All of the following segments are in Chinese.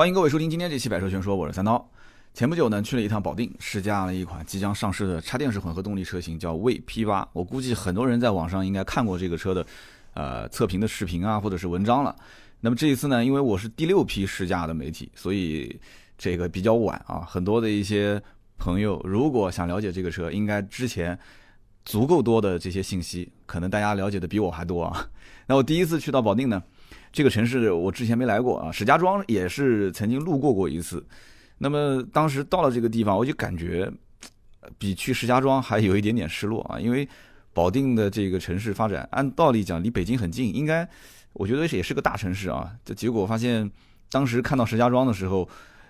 欢迎各位收听今天这期《百车全说》，我是三刀。前不久呢，去了一趟保定，试驾了一款即将上市的插电式混合动力车型，叫魏 P8。我估计很多人在网上应该看过这个车的，呃，测评的视频啊，或者是文章了。那么这一次呢，因为我是第六批试驾的媒体，所以这个比较晚啊。很多的一些朋友如果想了解这个车，应该之前足够多的这些信息，可能大家了解的比我还多啊。那我第一次去到保定呢。这个城市我之前没来过啊，石家庄也是曾经路过过一次。那么当时到了这个地方，我就感觉比去石家庄还有一点点失落啊，因为保定的这个城市发展，按道理讲离北京很近，应该我觉得也是个大城市啊。这结果发现，当时看到石家庄的时候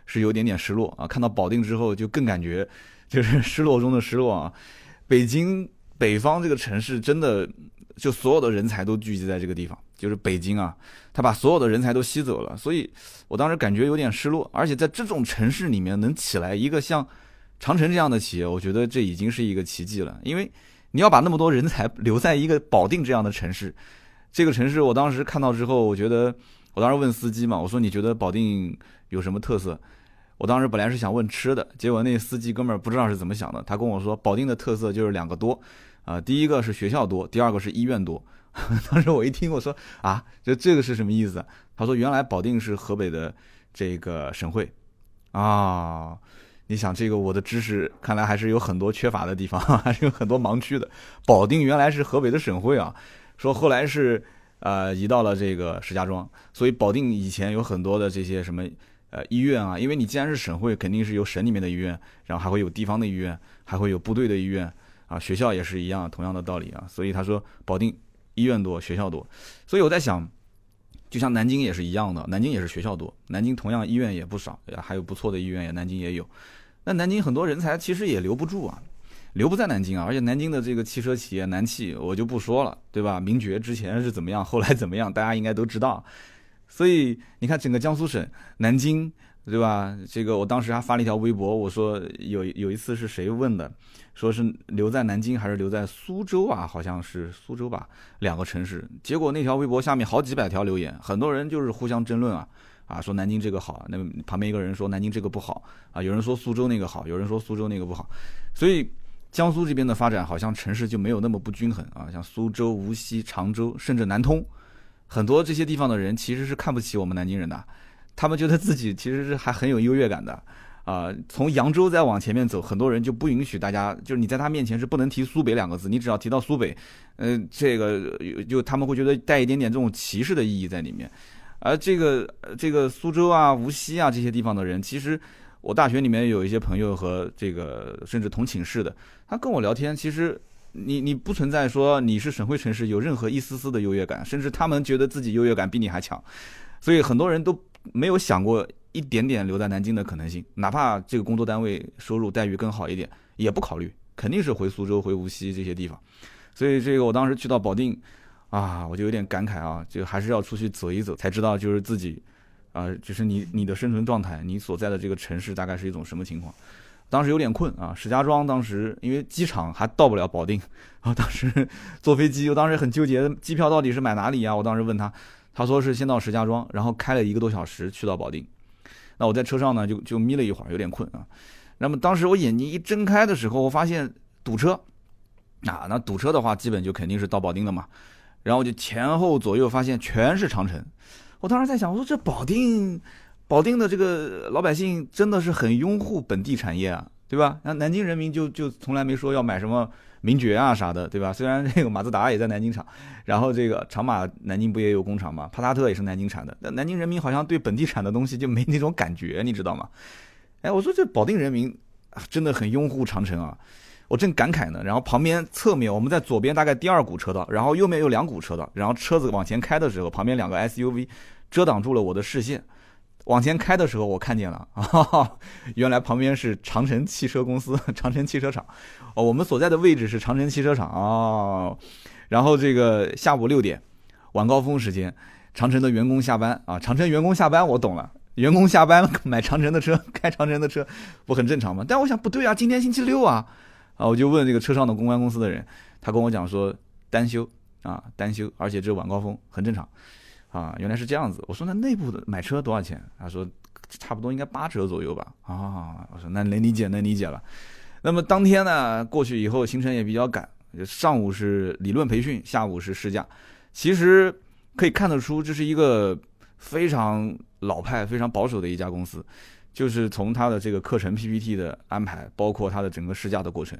是有点点失落啊，看到保定之后就更感觉就是 失落中的失落啊。北京北方这个城市真的就所有的人才都聚集在这个地方。就是北京啊，他把所有的人才都吸走了，所以我当时感觉有点失落。而且在这种城市里面能起来一个像长城这样的企业，我觉得这已经是一个奇迹了。因为你要把那么多人才留在一个保定这样的城市，这个城市我当时看到之后，我觉得我当时问司机嘛，我说你觉得保定有什么特色？我当时本来是想问吃的，结果那司机哥们儿不知道是怎么想的，他跟我说保定的特色就是两个多，啊，第一个是学校多，第二个是医院多。当时我一听，我说啊，这这个是什么意思？他说原来保定是河北的这个省会啊。你想这个我的知识看来还是有很多缺乏的地方，还是有很多盲区的。保定原来是河北的省会啊，说后来是呃移到了这个石家庄，所以保定以前有很多的这些什么呃医院啊，因为你既然是省会，肯定是有省里面的医院，然后还会有地方的医院，还会有部队的医院啊，学校也是一样，同样的道理啊。所以他说保定。医院多，学校多，所以我在想，就像南京也是一样的，南京也是学校多，南京同样医院也不少，还有不错的医院，也南京也有。那南京很多人才其实也留不住啊，留不在南京啊，而且南京的这个汽车企业南汽我就不说了，对吧？名爵之前是怎么样，后来怎么样，大家应该都知道。所以你看，整个江苏省南京。对吧？这个我当时还发了一条微博，我说有有一次是谁问的，说是留在南京还是留在苏州啊？好像是苏州吧，两个城市。结果那条微博下面好几百条留言，很多人就是互相争论啊，啊说南京这个好，那旁边一个人说南京这个不好啊，有人说苏州那个好，有人说苏州那个不好。所以江苏这边的发展好像城市就没有那么不均衡啊，像苏州、无锡、常州，甚至南通，很多这些地方的人其实是看不起我们南京人的。他们觉得自己其实是还很有优越感的，啊，从扬州再往前面走，很多人就不允许大家，就是你在他面前是不能提苏北两个字，你只要提到苏北，嗯，这个就他们会觉得带一点点这种歧视的意义在里面。而这个这个苏州啊、无锡啊这些地方的人，其实我大学里面有一些朋友和这个甚至同寝室的，他跟我聊天，其实你你不存在说你是省会城市有任何一丝丝的优越感，甚至他们觉得自己优越感比你还强，所以很多人都。没有想过一点点留在南京的可能性，哪怕这个工作单位收入待遇更好一点，也不考虑，肯定是回苏州、回无锡这些地方。所以这个我当时去到保定，啊，我就有点感慨啊，就还是要出去走一走，才知道就是自己，啊，就是你你的生存状态，你所在的这个城市大概是一种什么情况。当时有点困啊，石家庄当时因为机场还到不了保定，啊，当时坐飞机，我当时很纠结，机票到底是买哪里呀？我当时问他。他说是先到石家庄，然后开了一个多小时去到保定。那我在车上呢，就就眯了一会儿，有点困啊。那么当时我眼睛一睁开的时候，我发现堵车啊。那堵车的话，基本就肯定是到保定了嘛。然后就前后左右发现全是长城。我当时在想，我说这保定，保定的这个老百姓真的是很拥护本地产业啊，对吧？那南京人民就就从来没说要买什么。名爵啊啥的，对吧？虽然这个马自达也在南京厂，然后这个长马南京不也有工厂吗？帕萨特也是南京产的。那南京人民好像对本地产的东西就没那种感觉，你知道吗？哎，我说这保定人民真的很拥护长城啊！我正感慨呢，然后旁边侧面我们在左边大概第二股车道，然后右面有两股车道，然后车子往前开的时候，旁边两个 SUV 遮挡住了我的视线。往前开的时候，我看见了啊，原来旁边是长城汽车公司，长城汽车厂。哦，我们所在的位置是长城汽车厂啊。然后这个下午六点，晚高峰时间，长城的员工下班啊。长城员工下班，我懂了，员工下班 买长城的车，开长城的车，不很正常吗？但我想不对啊，今天星期六啊，啊，我就问这个车上的公关公司的人，他跟我讲说单休啊，单休，而且这晚高峰很正常。啊，原来是这样子。我说那内部的买车多少钱？他说差不多应该八折左右吧。啊，我说那能理解，能理解了。那么当天呢过去以后，行程也比较赶，上午是理论培训，下午是试驾。其实可以看得出，这是一个非常老派、非常保守的一家公司。就是从他的这个课程 PPT 的安排，包括他的整个试驾的过程，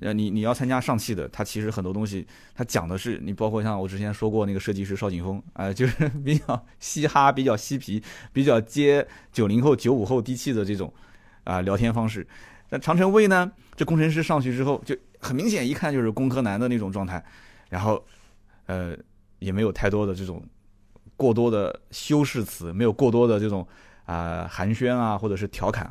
呃，你你要参加上汽的，他其实很多东西，他讲的是你，包括像我之前说过那个设计师邵景峰，啊，就是 比较嘻哈、比较嬉皮、比较接九零后、九五后低气的这种啊聊天方式。那长城卫呢，这工程师上去之后，就很明显一看就是工科男的那种状态，然后呃也没有太多的这种过多的修饰词，没有过多的这种。啊，寒暄啊，或者是调侃，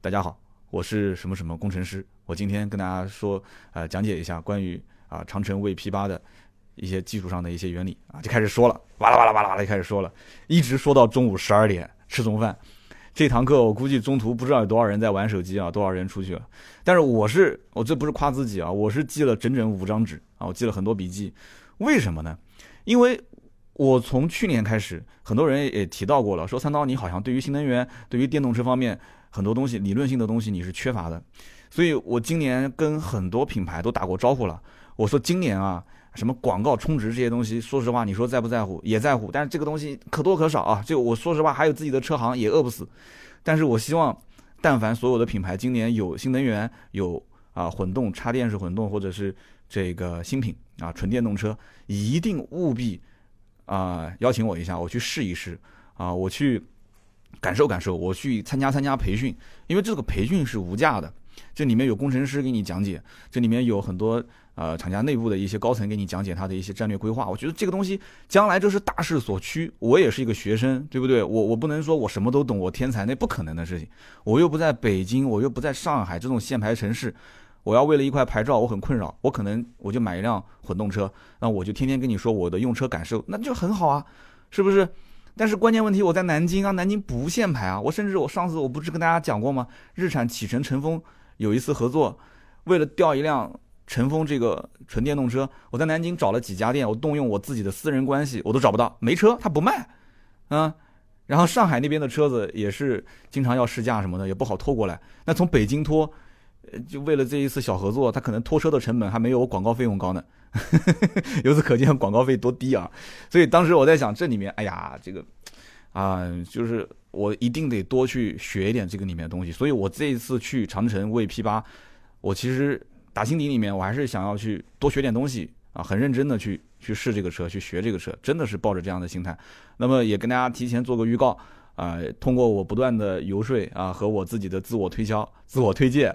大家好，我是什么什么工程师，我今天跟大家说，呃，讲解一下关于啊长城 V P 八的一些技术上的一些原理啊，就开始说了，哇啦哇啦哇啦哇啦就开始说了，一直说到中午十二点吃中饭。这堂课我估计中途不知道有多少人在玩手机啊，多少人出去了。但是我是我这不是夸自己啊，我是记了整整五张纸啊，我记了很多笔记，为什么呢？因为。我从去年开始，很多人也提到过了，说三刀你好像对于新能源、对于电动车方面很多东西理论性的东西你是缺乏的，所以我今年跟很多品牌都打过招呼了。我说今年啊，什么广告充值这些东西，说实话，你说在不在乎？也在乎，但是这个东西可多可少啊。就我说实话，还有自己的车行也饿不死。但是我希望，但凡所有的品牌今年有新能源、有啊混动、插电式混动，或者是这个新品啊纯电动车，一定务必。啊，邀请我一下，我去试一试啊，我去感受感受，我去参加参加培训，因为这个培训是无价的，这里面有工程师给你讲解，这里面有很多呃厂家内部的一些高层给你讲解他的一些战略规划。我觉得这个东西将来这是大势所趋，我也是一个学生，对不对？我我不能说我什么都懂，我天才，那不可能的事情。我又不在北京，我又不在上海这种限牌城市。我要为了一块牌照，我很困扰，我可能我就买一辆混动车，那我就天天跟你说我的用车感受，那就很好啊，是不是？但是关键问题我在南京啊，南京不限牌啊，我甚至我上次我不是跟大家讲过吗？日产启辰乘风有一次合作，为了调一辆晨风这个纯电动车，我在南京找了几家店，我动用我自己的私人关系，我都找不到，没车，他不卖，啊，然后上海那边的车子也是经常要试驾什么的，也不好拖过来，那从北京拖。就为了这一次小合作，他可能拖车的成本还没有我广告费用高呢。由此可见，广告费多低啊！所以当时我在想，这里面，哎呀，这个啊，就是我一定得多去学一点这个里面的东西。所以我这一次去长城为 P 八，我其实打心底里面，我还是想要去多学点东西啊，很认真的去去试这个车，去学这个车，真的是抱着这样的心态。那么也跟大家提前做个预告。啊，通过我不断的游说啊，和我自己的自我推销、自我推荐，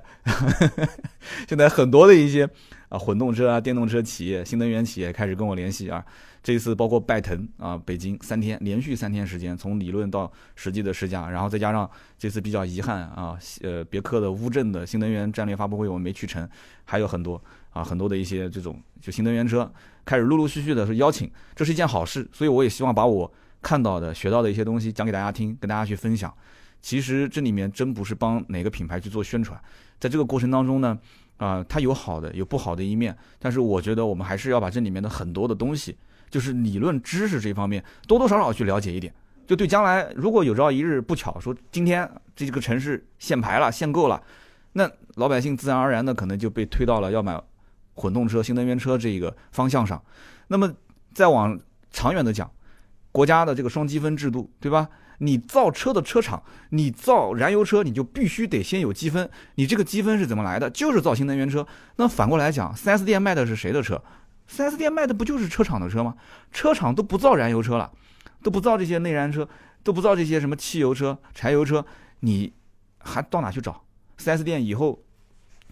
现在很多的一些啊混动车啊、电动车企业、新能源企业开始跟我联系啊。这次包括拜腾啊，北京三天连续三天时间，从理论到实际的试驾，然后再加上这次比较遗憾啊，呃，别克的乌镇的新能源战略发布会我没去成，还有很多啊，很多的一些这种就新能源车开始陆陆续续的是邀请，这是一件好事，所以我也希望把我。看到的、学到的一些东西讲给大家听，跟大家去分享。其实这里面真不是帮哪个品牌去做宣传，在这个过程当中呢，啊，它有好的，有不好的一面。但是我觉得我们还是要把这里面的很多的东西，就是理论知识这方面，多多少少去了解一点。就对将来如果有朝一日不巧说今天这个城市限牌了、限购了，那老百姓自然而然的可能就被推到了要买混动车、新能源车这一个方向上。那么再往长远的讲，国家的这个双积分制度，对吧？你造车的车厂，你造燃油车，你就必须得先有积分。你这个积分是怎么来的？就是造新能源车。那反过来讲，4S 店卖的是谁的车？4S 店卖的不就是车厂的车吗？车厂都不造燃油车了，都不造这些内燃车，都不造这些什么汽油车、柴油车，你还到哪去找？4S 店以后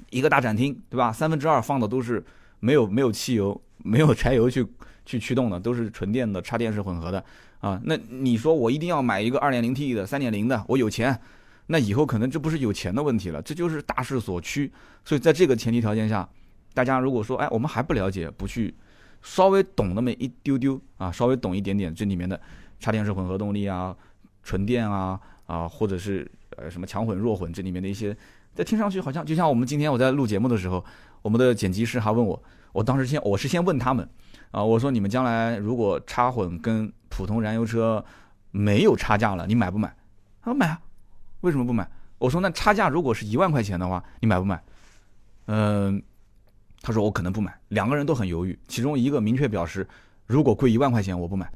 一个大展厅，对吧？三分之二放的都是没有没有汽油、没有柴油去。去驱动的都是纯电的插电式混合的啊，那你说我一定要买一个二点零 T 的、三点零的，我有钱，那以后可能这不是有钱的问题了，这就是大势所趋。所以在这个前提条件下，大家如果说哎，我们还不了解，不去稍微懂那么一丢丢啊，稍微懂一点点这里面的插电式混合动力啊、纯电啊啊，或者是呃什么强混弱混这里面的一些，在听上去好像就像我们今天我在录节目的时候，我们的剪辑师还问我，我当时先我是先问他们。啊，我说你们将来如果插混跟普通燃油车没有差价了，你买不买？他说买啊，为什么不买？我说那差价如果是一万块钱的话，你买不买？嗯，他说我可能不买。两个人都很犹豫，其中一个明确表示，如果贵一万块钱我不买。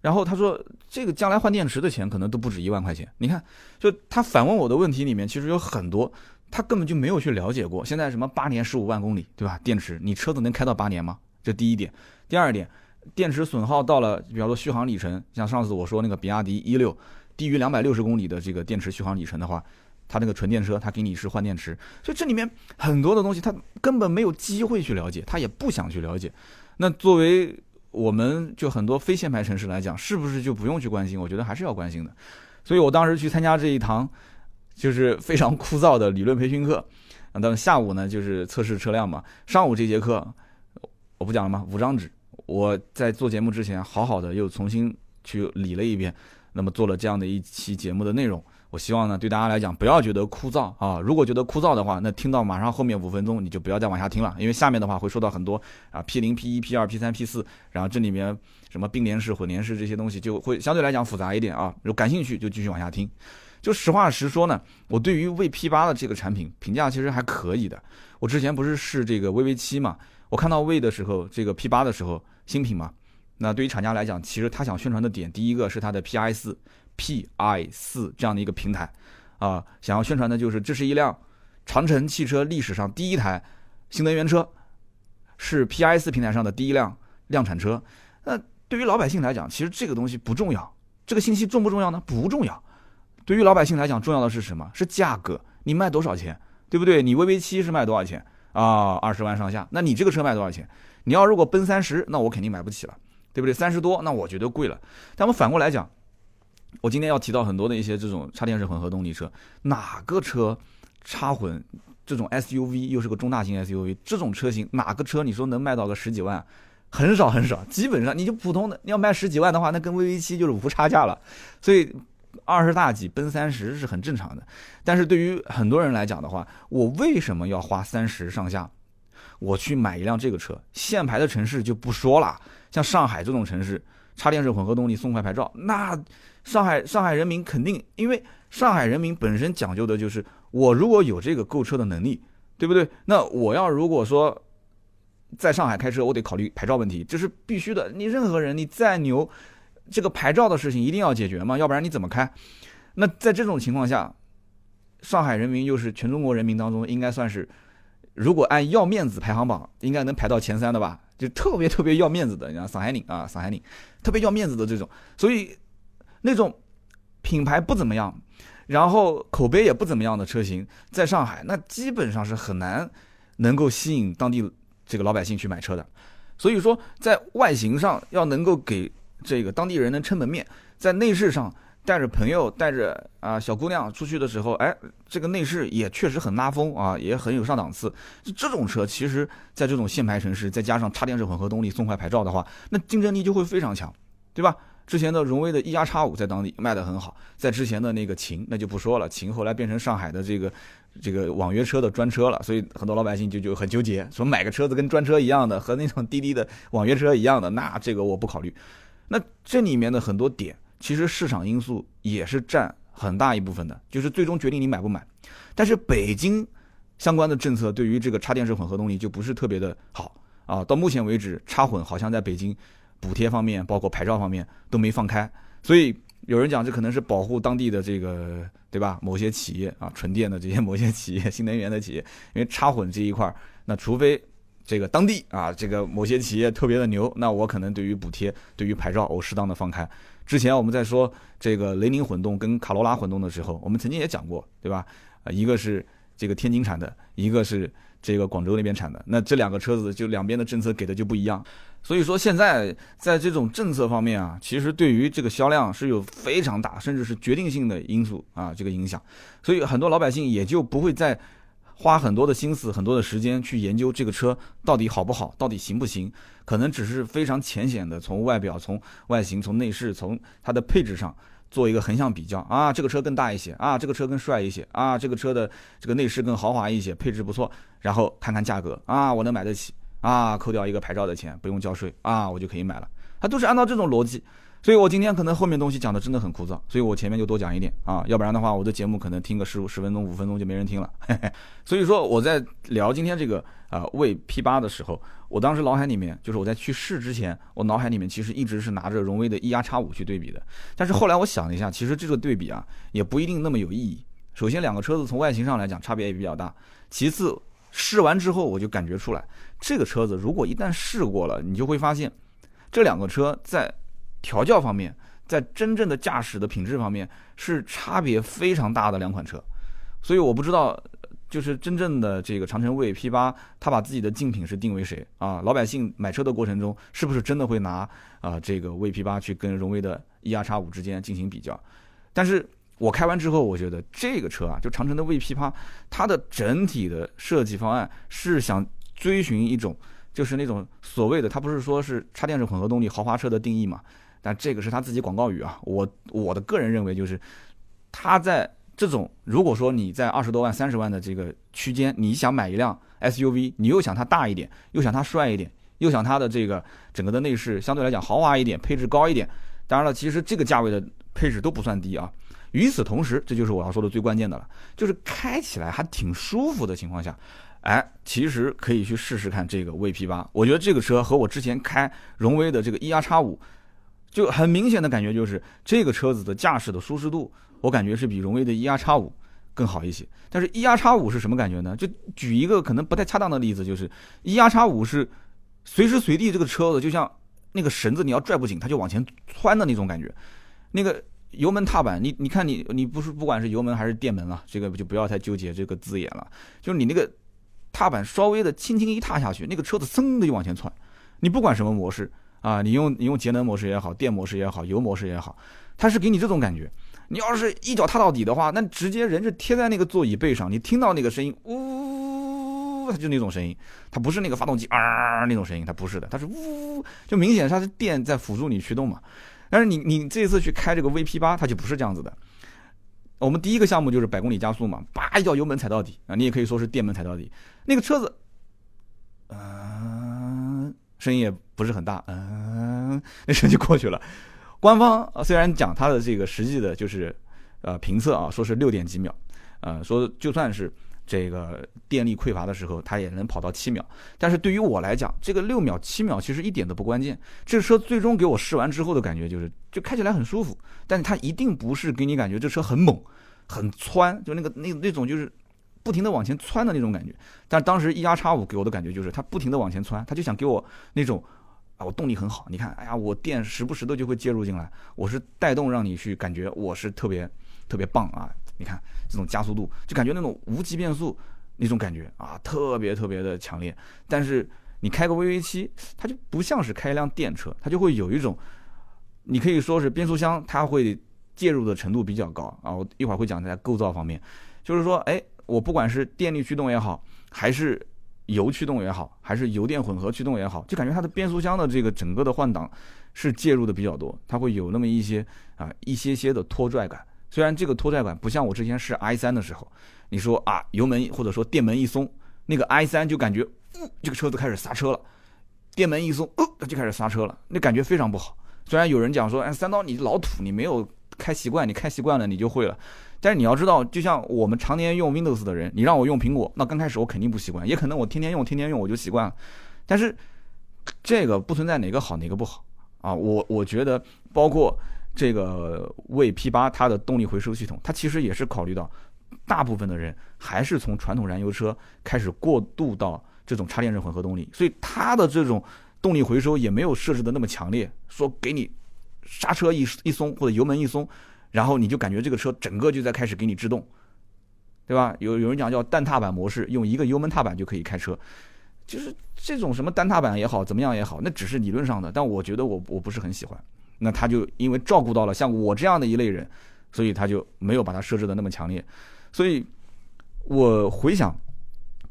然后他说这个将来换电池的钱可能都不止一万块钱。你看，就他反问我的问题里面，其实有很多他根本就没有去了解过。现在什么八年十五万公里，对吧？电池你车子能开到八年吗？这第一点。第二点，电池损耗到了，比方说续航里程，像上次我说那个比亚迪一六。低于两百六十公里的这个电池续航里程的话，它那个纯电车，它给你是换电池，所以这里面很多的东西，他根本没有机会去了解，他也不想去了解。那作为我们就很多非限牌城市来讲，是不是就不用去关心？我觉得还是要关心的。所以我当时去参加这一堂就是非常枯燥的理论培训课，到下午呢就是测试车辆嘛。上午这节课我不讲了吗？五张纸，我在做节目之前好好的又重新去理了一遍。那么做了这样的一期节目的内容，我希望呢对大家来讲不要觉得枯燥啊。如果觉得枯燥的话，那听到马上后面五分钟你就不要再往下听了，因为下面的话会说到很多啊 P 零 P 一 P 二 P 三 P 四，然后这里面什么并联式、混联式这些东西就会相对来讲复杂一点啊。如果感兴趣就继续往下听。就实话实说呢，我对于 V P 八的这个产品评价其实还可以的。我之前不是试这个 VV 七嘛，我看到魏的时候，这个 P 八的时候新品嘛。那对于厂家来讲，其实他想宣传的点，第一个是它的 Pi 四，Pi 四这样的一个平台，啊，想要宣传的就是这是一辆长城汽车历史上第一台新能源车，是 Pi 四平台上的第一辆量产车。那对于老百姓来讲，其实这个东西不重要，这个信息重不重要呢？不重要。对于老百姓来讲，重要的是什么？是价格，你卖多少钱，对不对？你 VV 七是卖多少钱啊？二十万上下。那你这个车卖多少钱？你要如果奔三十，那我肯定买不起了。对不对？三十多，那我觉得贵了。但我们反过来讲，我今天要提到很多的一些这种插电式混合动力车，哪个车插混这种 SUV 又是个中大型 SUV，这种车型哪个车你说能卖到个十几万？很少很少，基本上你就普通的，你要卖十几万的话，那跟 VV 七就是无差价了。所以二十大几奔三十是很正常的。但是对于很多人来讲的话，我为什么要花三十上下，我去买一辆这个车？限牌的城市就不说了。像上海这种城市，插电式混合动力送快牌照，那上海上海人民肯定，因为上海人民本身讲究的就是，我如果有这个购车的能力，对不对？那我要如果说在上海开车，我得考虑牌照问题，这是必须的。你任何人你再牛，这个牌照的事情一定要解决嘛，要不然你怎么开？那在这种情况下，上海人民又是全中国人民当中应该算是，如果按要面子排行榜，应该能排到前三的吧？就特别特别要面子的，你像上海人啊，上海人特别要面子的这种，所以那种品牌不怎么样，然后口碑也不怎么样的车型，在上海那基本上是很难能够吸引当地这个老百姓去买车的。所以说，在外形上要能够给这个当地人能撑门面，在内饰上。带着朋友，带着啊小姑娘出去的时候，哎，这个内饰也确实很拉风啊，也很有上档次。这种车，其实在这种限牌城市，再加上插电式混合动力送快牌照的话，那竞争力就会非常强，对吧？之前的荣威的 E 加叉五在当地卖的很好，在之前的那个秦，那就不说了，秦后来变成上海的这个这个网约车的专车了，所以很多老百姓就就很纠结，说买个车子跟专车一样的，和那种滴滴的网约车一样的，那这个我不考虑。那这里面的很多点。其实市场因素也是占很大一部分的，就是最终决定你买不买。但是北京相关的政策对于这个插电式混合动力就不是特别的好啊。到目前为止，插混好像在北京补贴方面，包括牌照方面都没放开。所以有人讲，这可能是保护当地的这个，对吧？某些企业啊，纯电的这些某些企业、新能源的企业，因为插混这一块，那除非这个当地啊，这个某些企业特别的牛，那我可能对于补贴、对于牌照，我适当的放开。之前我们在说这个雷凌混动跟卡罗拉混动的时候，我们曾经也讲过，对吧？啊，一个是这个天津产的，一个是这个广州那边产的，那这两个车子就两边的政策给的就不一样。所以说现在在这种政策方面啊，其实对于这个销量是有非常大，甚至是决定性的因素啊，这个影响。所以很多老百姓也就不会再。花很多的心思、很多的时间去研究这个车到底好不好，到底行不行？可能只是非常浅显的从外表、从外形、从内饰、从它的配置上做一个横向比较啊，这个车更大一些啊，这个车更帅一些啊，这个车的这个内饰更豪华一些，配置不错，然后看看价格啊，我能买得起啊，扣掉一个牌照的钱，不用交税啊，我就可以买了。它都是按照这种逻辑。所以我今天可能后面东西讲的真的很枯燥，所以我前面就多讲一点啊，要不然的话我的节目可能听个十五十分钟五分钟就没人听了。所以说我在聊今天这个啊魏 P 八的时候，我当时脑海里面就是我在去试之前，我脑海里面其实一直是拿着荣威的 E R X 五去对比的。但是后来我想了一下，其实这个对比啊也不一定那么有意义。首先两个车子从外形上来讲差别也比较大，其次试完之后我就感觉出来，这个车子如果一旦试过了，你就会发现这两个车在调教方面，在真正的驾驶的品质方面是差别非常大的两款车，所以我不知道，就是真正的这个长城卫 P 八，它把自己的竞品是定为谁啊？老百姓买车的过程中，是不是真的会拿啊这个卫 P 八去跟荣威的 E R X 五之间进行比较？但是我开完之后，我觉得这个车啊，就长城的卫 P 八，它的整体的设计方案是想追寻一种，就是那种所谓的，它不是说是插电式混合动力豪华车的定义嘛？但这个是他自己广告语啊，我我的个人认为就是，他在这种如果说你在二十多万、三十万的这个区间，你想买一辆 SUV，你又想它大一点，又想它帅一点，又想它的这个整个的内饰相对来讲豪华一点，配置高一点。当然了，其实这个价位的配置都不算低啊。与此同时，这就是我要说的最关键的了，就是开起来还挺舒服的情况下，哎，其实可以去试试看这个 VP 八。我觉得这个车和我之前开荣威的这个 E R X 五。就很明显的感觉就是这个车子的驾驶的舒适度，我感觉是比荣威的 E R X 五更好一些。但是 E R X 五是什么感觉呢？就举一个可能不太恰当的例子，就是 E R X 五是随时随地这个车子就像那个绳子，你要拽不紧，它就往前窜的那种感觉。那个油门踏板，你你看你你不是不管是油门还是电门啊，这个就不要太纠结这个字眼了。就是你那个踏板稍微的轻轻一踏下去，那个车子噌的就往前窜。你不管什么模式。啊，你用你用节能模式也好，电模式也好，油模式也好，它是给你这种感觉。你要是一脚踏到底的话，那直接人是贴在那个座椅背上，你听到那个声音，呜，它就那种声音，它不是那个发动机啊那种声音，它不是的，它是呜，就明显它是电在辅助你驱动嘛。但是你你这次去开这个 VP 八，它就不是这样子的。我们第一个项目就是百公里加速嘛，叭一脚油门踩到底啊，你也可以说是电门踩到底，那个车子，嗯，声音也。不是很大，嗯，那声就过去了。官方虽然讲它的这个实际的就是呃评测啊，说是六点几秒，呃，说就算是这个电力匮乏的时候，它也能跑到七秒。但是对于我来讲，这个六秒七秒其实一点都不关键。这车最终给我试完之后的感觉就是，就开起来很舒服。但是它一定不是给你感觉这车很猛、很窜，就那个那那种就是不停的往前窜的那种感觉。但当时 E R X 五给我的感觉就是，它不停的往前窜，它就想给我那种。啊，我动力很好，你看，哎呀，我电时不时的就会介入进来，我是带动让你去感觉我是特别特别棒啊！你看这种加速度，就感觉那种无级变速那种感觉啊，特别特别的强烈。但是你开个 VV 七，它就不像是开一辆电车，它就会有一种，你可以说是变速箱它会介入的程度比较高啊。我一会儿会讲在构造方面，就是说，哎，我不管是电力驱动也好，还是油驱动也好，还是油电混合驱动也好，就感觉它的变速箱的这个整个的换挡是介入的比较多，它会有那么一些啊一些些的拖拽感。虽然这个拖拽感不像我之前试 i 三的时候，你说啊油门或者说电门一松，那个 i 三就感觉这个车子开始刹车了，电门一松，呃它就开始刹车了，那感觉非常不好。虽然有人讲说，哎三刀你老土，你没有开习惯，你开习惯了你就会了。但是你要知道，就像我们常年用 Windows 的人，你让我用苹果，那刚开始我肯定不习惯，也可能我天天用，天天用我就习惯了。但是这个不存在哪个好哪个不好啊，我我觉得包括这个为 P 八它的动力回收系统，它其实也是考虑到大部分的人还是从传统燃油车开始过渡到这种插电式混合动力，所以它的这种动力回收也没有设置的那么强烈，说给你刹车一一松或者油门一松。然后你就感觉这个车整个就在开始给你制动，对吧？有有人讲叫单踏板模式，用一个油门踏板就可以开车，就是这种什么单踏板也好，怎么样也好，那只是理论上的。但我觉得我我不是很喜欢。那他就因为照顾到了像我这样的一类人，所以他就没有把它设置的那么强烈。所以我回想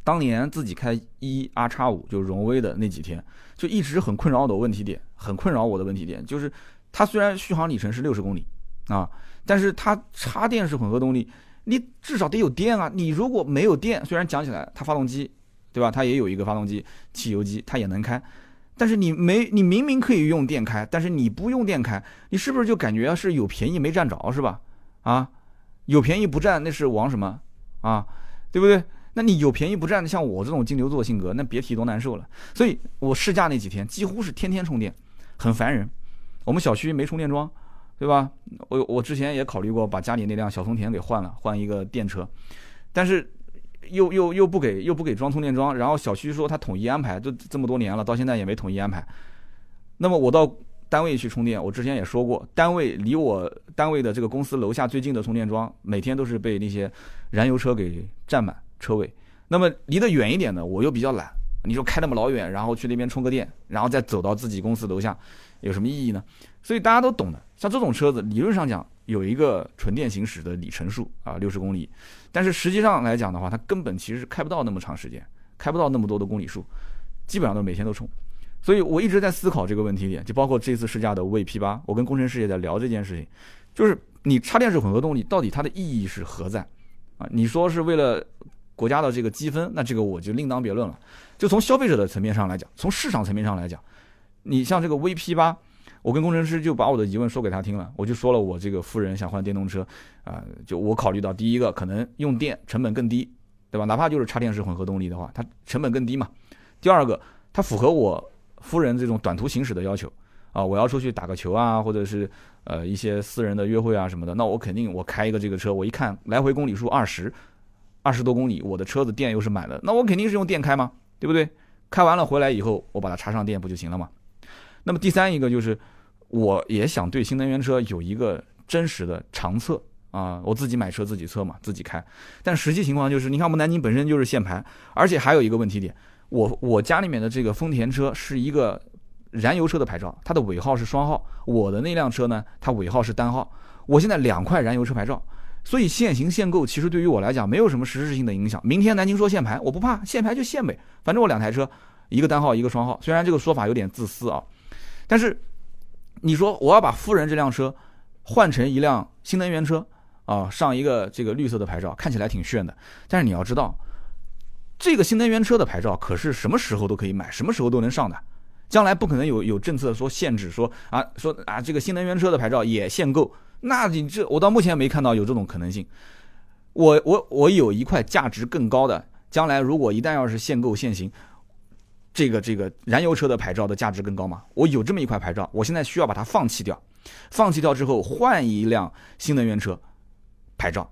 当年自己开一 R 叉五就荣威的那几天，就一直很困扰我的问题点，很困扰我的问题点就是，它虽然续航里程是六十公里啊。但是它插电式混合动力，你至少得有电啊！你如果没有电，虽然讲起来它发动机，对吧？它也有一个发动机，汽油机它也能开，但是你没，你明明可以用电开，但是你不用电开，你是不是就感觉是有便宜没占着，是吧？啊，有便宜不占，那是王什么啊？对不对？那你有便宜不占的，像我这种金牛座性格，那别提多难受了。所以我试驾那几天，几乎是天天充电，很烦人。我们小区没充电桩，对吧？我我之前也考虑过把家里那辆小丰田给换了，换一个电车，但是。又又又不给又不给装充电桩，然后小区说他统一安排，都这么多年了，到现在也没统一安排。那么我到单位去充电，我之前也说过，单位离我单位的这个公司楼下最近的充电桩，每天都是被那些燃油车给占满车位。那么离得远一点的，我又比较懒，你说开那么老远，然后去那边充个电，然后再走到自己公司楼下，有什么意义呢？所以大家都懂的，像这种车子，理论上讲。有一个纯电行驶的里程数啊，六十公里，但是实际上来讲的话，它根本其实开不到那么长时间，开不到那么多的公里数，基本上都每天都充。所以我一直在思考这个问题点，就包括这次试驾的魏 P 八，我跟工程师也在聊这件事情，就是你插电式混合动力到底它的意义是何在啊？你说是为了国家的这个积分，那这个我就另当别论了。就从消费者的层面上来讲，从市场层面上来讲，你像这个 V P 八。我跟工程师就把我的疑问说给他听了，我就说了我这个夫人想换电动车，啊，就我考虑到第一个可能用电成本更低，对吧？哪怕就是插电式混合动力的话，它成本更低嘛。第二个，它符合我夫人这种短途行驶的要求，啊，我要出去打个球啊，或者是呃一些私人的约会啊什么的，那我肯定我开一个这个车，我一看来回公里数二十，二十多公里，我的车子电又是满的，那我肯定是用电开嘛，对不对？开完了回来以后，我把它插上电不就行了嘛？那么第三一个就是。我也想对新能源车有一个真实的长测啊，我自己买车自己测嘛，自己开。但实际情况就是，你看我们南京本身就是限牌，而且还有一个问题点，我我家里面的这个丰田车是一个燃油车的牌照，它的尾号是双号，我的那辆车呢，它尾号是单号。我现在两块燃油车牌照，所以限行限购其实对于我来讲没有什么实质性的影响。明天南京说限牌，我不怕，限牌就限呗，反正我两台车，一个单号一个双号。虽然这个说法有点自私啊，但是。你说我要把夫人这辆车换成一辆新能源车啊，上一个这个绿色的牌照，看起来挺炫的。但是你要知道，这个新能源车的牌照可是什么时候都可以买，什么时候都能上的。将来不可能有有政策说限制，说啊说啊这个新能源车的牌照也限购。那你这我到目前没看到有这种可能性。我我我有一块价值更高的，将来如果一旦要是限购限行。这个这个燃油车的牌照的价值更高吗？我有这么一块牌照，我现在需要把它放弃掉，放弃掉之后换一辆新能源车牌照，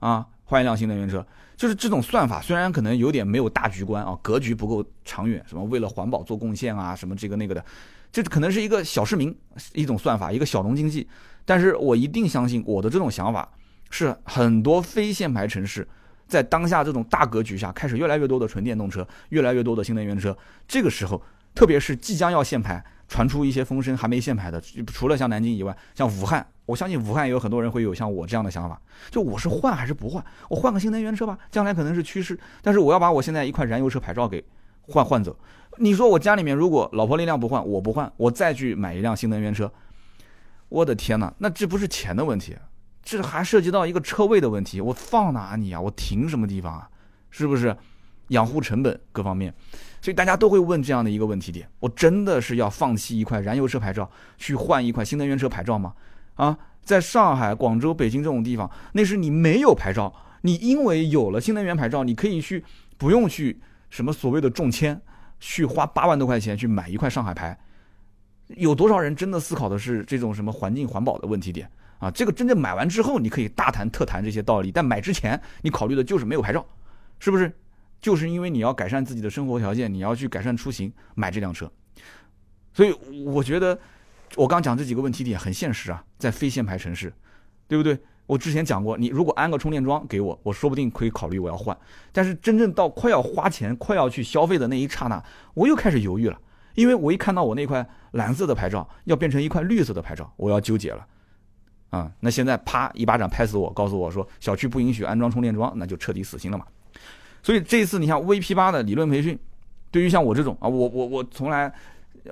啊，换一辆新能源车，就是这种算法虽然可能有点没有大局观啊，格局不够长远，什么为了环保做贡献啊，什么这个那个的，这可能是一个小市民一种算法，一个小农经济，但是我一定相信我的这种想法是很多非限牌城市。在当下这种大格局下，开始越来越多的纯电动车，越来越多的新能源车。这个时候，特别是即将要限牌，传出一些风声，还没限牌的，除了像南京以外，像武汉，我相信武汉也有很多人会有像我这样的想法，就我是换还是不换？我换个新能源车吧，将来可能是趋势，但是我要把我现在一块燃油车牌照给换换走。你说我家里面如果老婆那辆不换，我不换，我再去买一辆新能源车，我的天哪，那这不是钱的问题。这还涉及到一个车位的问题，我放哪里啊？我停什么地方啊？是不是？养护成本各方面，所以大家都会问这样的一个问题点：我真的是要放弃一块燃油车牌照，去换一块新能源车牌照吗？啊，在上海、广州、北京这种地方，那是你没有牌照，你因为有了新能源牌照，你可以去不用去什么所谓的中签，去花八万多块钱去买一块上海牌。有多少人真的思考的是这种什么环境环保的问题点？啊，这个真正买完之后，你可以大谈特谈这些道理，但买之前你考虑的就是没有牌照，是不是？就是因为你要改善自己的生活条件，你要去改善出行，买这辆车。所以我觉得，我刚讲这几个问题点很现实啊，在非限牌城市，对不对？我之前讲过，你如果安个充电桩给我，我说不定可以考虑我要换。但是真正到快要花钱、快要去消费的那一刹那，我又开始犹豫了，因为我一看到我那块蓝色的牌照要变成一块绿色的牌照，我要纠结了。啊，那现在啪一巴掌拍死我，告诉我说小区不允许安装充电桩，那就彻底死心了嘛。所以这一次你像 VP 八的理论培训，对于像我这种啊，我我我从来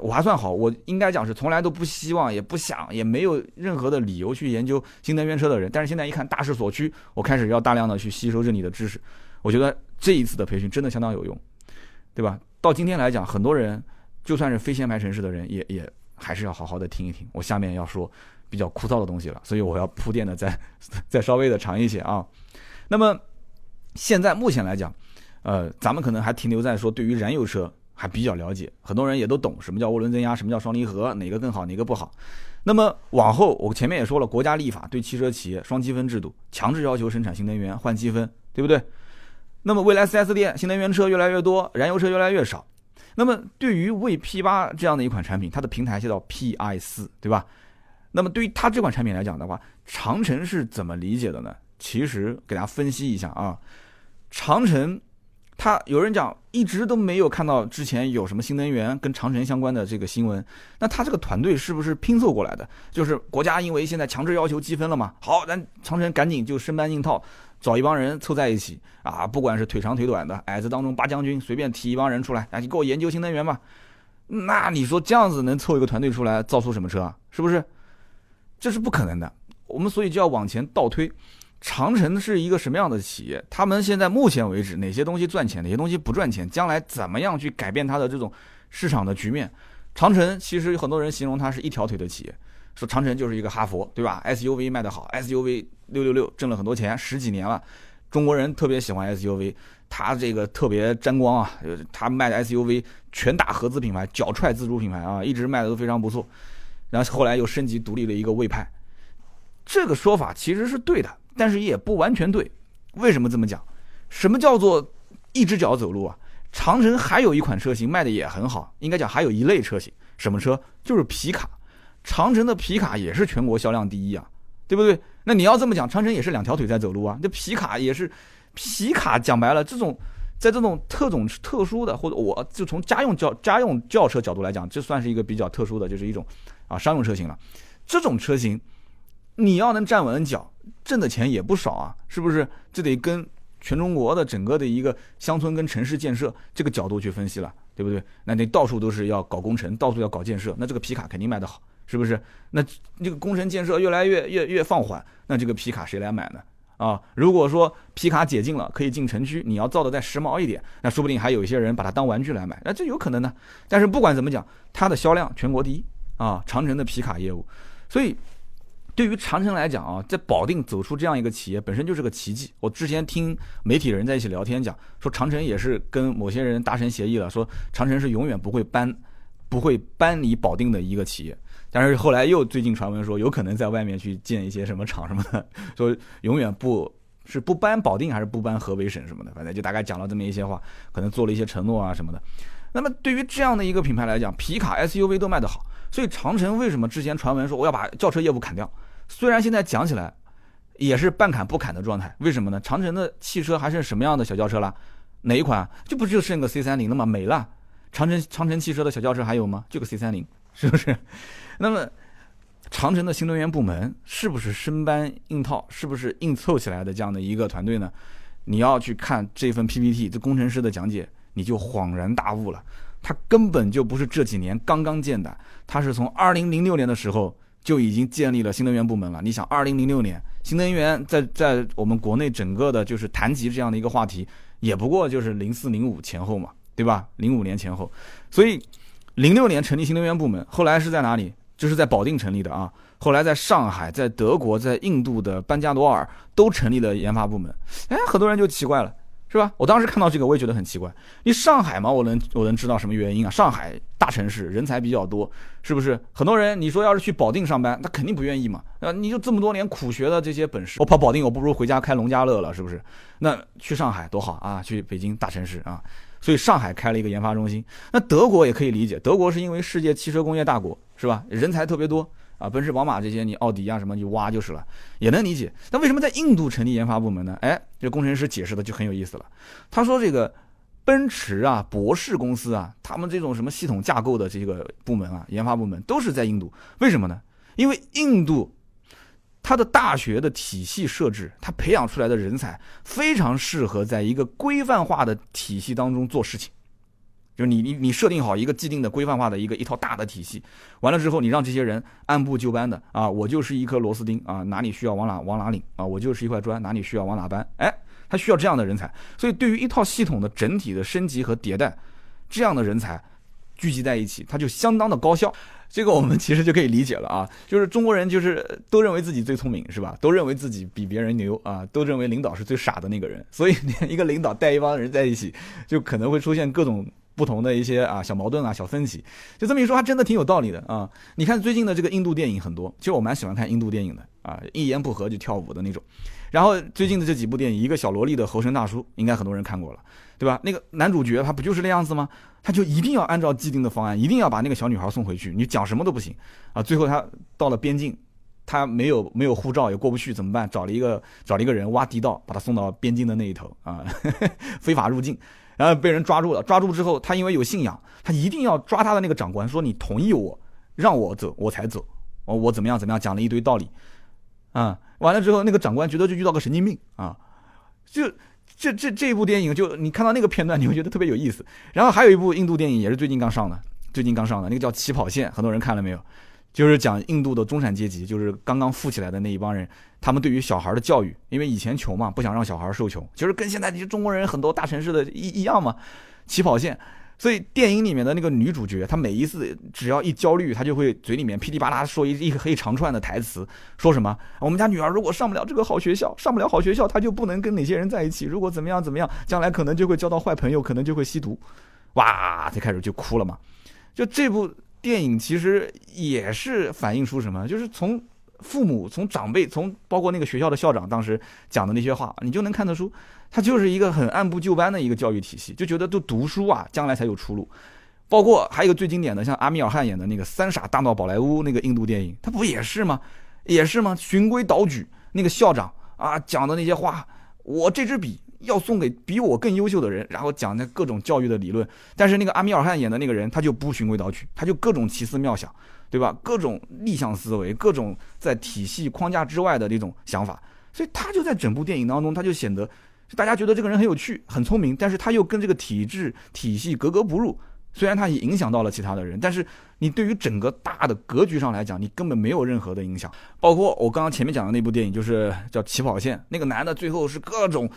我还算好，我应该讲是从来都不希望也不想也没有任何的理由去研究新能源车的人。但是现在一看大势所趋，我开始要大量的去吸收这里的知识。我觉得这一次的培训真的相当有用，对吧？到今天来讲，很多人就算是非限牌城市的人，也也还是要好好的听一听。我下面要说比较枯燥的东西了，所以我要铺垫的再 再稍微的长一些啊。那么现在目前来讲，呃，咱们可能还停留在说对于燃油车还比较了解，很多人也都懂什么叫涡轮增压，什么叫双离合，哪个更好，哪个不好。那么往后，我前面也说了，国家立法对汽车企业双积分制度，强制要求生产新能源换积分，对不对？那么未来 4S 店新能源车越来越多，燃油车越来越少。那么对于为 P 八这样的一款产品，它的平台叫 PI 四，对吧？那么对于它这款产品来讲的话，长城是怎么理解的呢？其实给大家分析一下啊，长城。他有人讲一直都没有看到之前有什么新能源跟长城相关的这个新闻，那他这个团队是不是拼凑过来的？就是国家因为现在强制要求积分了嘛，好，咱长城赶紧就生搬硬套，找一帮人凑在一起啊，不管是腿长腿短的，矮子当中八将军，随便提一帮人出来，啊，你给我研究新能源吧。那你说这样子能凑一个团队出来造出什么车啊？是不是？这是不可能的。我们所以就要往前倒推。长城是一个什么样的企业？他们现在目前为止哪些东西赚钱，哪些东西不赚钱？将来怎么样去改变它的这种市场的局面？长城其实有很多人形容它是一条腿的企业，说长城就是一个哈佛，对吧？SUV 卖得好，SUV 六六六挣了很多钱，十几年了，中国人特别喜欢 SUV，它这个特别沾光啊，它卖的 SUV 全打合资品牌，脚踹自主品牌啊，一直卖的都非常不错。然后后来又升级独立了一个魏派，这个说法其实是对的。但是也不完全对，为什么这么讲？什么叫做一只脚走路啊？长城还有一款车型卖的也很好，应该讲还有一类车型，什么车？就是皮卡。长城的皮卡也是全国销量第一啊，对不对？那你要这么讲，长城也是两条腿在走路啊。那皮卡也是，皮卡讲白了，这种在这种特种特殊的，或者我就从家用轿家用轿车角度来讲，这算是一个比较特殊的，就是一种啊商用车型了。这种车型。你要能站稳脚，挣的钱也不少啊，是不是？这得跟全中国的整个的一个乡村跟城市建设这个角度去分析了，对不对？那你到处都是要搞工程，到处要搞建设，那这个皮卡肯定卖得好，是不是？那这个工程建设越来越越越放缓，那这个皮卡谁来买呢？啊，如果说皮卡解禁了，可以进城区，你要造的再时髦一点，那说不定还有一些人把它当玩具来买，那这有可能呢。但是不管怎么讲，它的销量全国第一啊，长城的皮卡业务，所以。对于长城来讲啊，在保定走出这样一个企业，本身就是个奇迹。我之前听媒体人在一起聊天讲，说长城也是跟某些人达成协议了，说长城是永远不会搬，不会搬离保定的一个企业。但是后来又最近传闻说，有可能在外面去建一些什么厂什么的，说永远不是不搬保定，还是不搬河北省什么的，反正就大概讲了这么一些话，可能做了一些承诺啊什么的。那么对于这样的一个品牌来讲，皮卡、SUV 都卖得好，所以长城为什么之前传闻说我要把轿车业务砍掉？虽然现在讲起来也是半砍不砍的状态，为什么呢？长城的汽车还剩什么样的小轿车了？哪一款？就不就剩个 C 三零了吗？没了。长城长城汽车的小轿车还有吗？就个 C 三零，是不是？那么长城的新能源部门是不是生搬硬套？是不是硬凑起来的这样的一个团队呢？你要去看这份 PPT，这工程师的讲解，你就恍然大悟了。他根本就不是这几年刚刚建的，他是从二零零六年的时候。就已经建立了新能源部门了。你想，二零零六年新能源在在我们国内整个的，就是谈及这样的一个话题，也不过就是零四零五前后嘛，对吧？零五年前后，所以零六年成立新能源部门，后来是在哪里？就是在保定成立的啊。后来在上海、在德国、在印度的班加罗尔都成立了研发部门。哎，很多人就奇怪了。是吧？我当时看到这个，我也觉得很奇怪。你上海嘛，我能我能知道什么原因啊？上海大城市，人才比较多，是不是？很多人你说要是去保定上班，他肯定不愿意嘛。啊，你就这么多年苦学的这些本事，我跑保定，我不如回家开农家乐了，是不是？那去上海多好啊！去北京大城市啊，所以上海开了一个研发中心。那德国也可以理解，德国是因为世界汽车工业大国，是吧？人才特别多。啊，奔驰、宝马这些，你奥迪啊什么，你挖就是了，也能理解。那为什么在印度成立研发部门呢？哎，这工程师解释的就很有意思了。他说，这个奔驰啊、博世公司啊，他们这种什么系统架构的这个部门啊，研发部门都是在印度。为什么呢？因为印度它的大学的体系设置，它培养出来的人才非常适合在一个规范化的体系当中做事情。就是你你你设定好一个既定的规范化的一个一套大的体系，完了之后，你让这些人按部就班的啊，我就是一颗螺丝钉啊，哪里需要往哪往哪拧啊，我就是一块砖，哪里需要往哪搬，哎，他需要这样的人才。所以对于一套系统的整体的升级和迭代，这样的人才聚集在一起，他就相当的高效。这个我们其实就可以理解了啊，就是中国人就是都认为自己最聪明，是吧？都认为自己比别人牛啊，都认为领导是最傻的那个人。所以一个领导带一帮人在一起，就可能会出现各种不同的一些啊小矛盾啊、小分歧。就这么一说，还真的挺有道理的啊。你看最近的这个印度电影很多，其实我蛮喜欢看印度电影的啊，一言不合就跳舞的那种。然后最近的这几部电影，一个小萝莉的猴神大叔，应该很多人看过了。对吧？那个男主角他不就是那样子吗？他就一定要按照既定的方案，一定要把那个小女孩送回去。你讲什么都不行啊！最后他到了边境，他没有没有护照也过不去，怎么办？找了一个找了一个人挖地道，把他送到边境的那一头啊，非法入境，然后被人抓住了。抓住之后，他因为有信仰，他一定要抓他的那个长官，说你同意我，让我走，我才走。哦，我怎么样怎么样，讲了一堆道理，啊，完了之后那个长官觉得就遇到个神经病啊，就。这这这一部电影，就你看到那个片段，你会觉得特别有意思。然后还有一部印度电影，也是最近刚上的，最近刚上的那个叫《起跑线》，很多人看了没有？就是讲印度的中产阶级，就是刚刚富起来的那一帮人，他们对于小孩的教育，因为以前穷嘛，不想让小孩受穷，其实跟现在这些中国人很多大城市的一一样嘛，《起跑线》。所以电影里面的那个女主角，她每一次只要一焦虑，她就会嘴里面噼里啪啦说一一黑长串的台词，说什么我们家女儿如果上不了这个好学校，上不了好学校，她就不能跟哪些人在一起，如果怎么样怎么样，将来可能就会交到坏朋友，可能就会吸毒，哇，才开始就哭了嘛。就这部电影其实也是反映出什么，就是从。父母从长辈从包括那个学校的校长当时讲的那些话，你就能看得出，他就是一个很按部就班的一个教育体系，就觉得都读书啊，将来才有出路。包括还有一个最经典的，像阿米尔汗演的那个《三傻大闹宝莱坞》那个印度电影，他不也是吗？也是吗？循规蹈矩，那个校长啊讲的那些话，我这支笔要送给比我更优秀的人，然后讲那各种教育的理论。但是那个阿米尔汗演的那个人，他就不循规蹈矩，他就各种奇思妙想。对吧？各种逆向思维，各种在体系框架之外的那种想法，所以他就在整部电影当中，他就显得大家觉得这个人很有趣、很聪明，但是他又跟这个体制体系格格不入。虽然他也影响到了其他的人，但是你对于整个大的格局上来讲，你根本没有任何的影响。包括我刚刚前面讲的那部电影，就是叫《起跑线》，那个男的最后是各种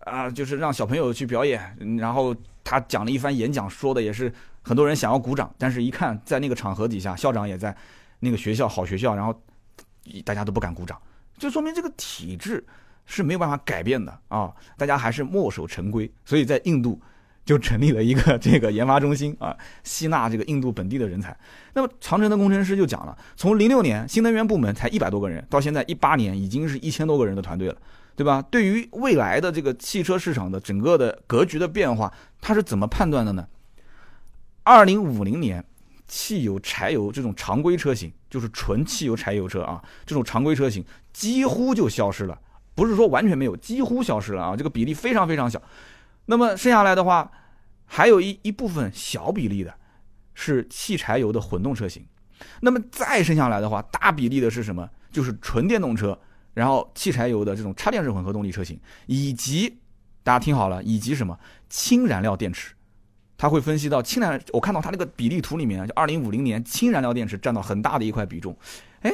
啊，就是让小朋友去表演，然后他讲了一番演讲，说的也是。很多人想要鼓掌，但是一看在那个场合底下，校长也在，那个学校好学校，然后大家都不敢鼓掌，就说明这个体制是没有办法改变的啊！大家还是墨守成规，所以在印度就成立了一个这个研发中心啊，吸纳这个印度本地的人才。那么长城的工程师就讲了，从零六年新能源部门才一百多个人，到现在一八年已经是一千多个人的团队了，对吧？对于未来的这个汽车市场的整个的格局的变化，它是怎么判断的呢？二零五零年，汽油、柴油这种常规车型，就是纯汽油、柴油车啊，这种常规车型几乎就消失了，不是说完全没有，几乎消失了啊，这个比例非常非常小。那么剩下来的话，还有一一部分小比例的，是汽柴油的混动车型。那么再剩下来的话，大比例的是什么？就是纯电动车，然后汽柴油的这种插电式混合动力车型，以及大家听好了，以及什么氢燃料电池。他会分析到氢燃，我看到他那个比例图里面，就二零五零年氢燃料电池占到很大的一块比重。哎，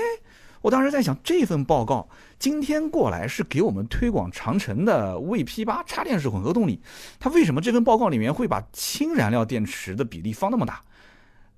我当时在想，这份报告今天过来是给我们推广长城的 V P 八插电式混合动力，它为什么这份报告里面会把氢燃料电池的比例放那么大？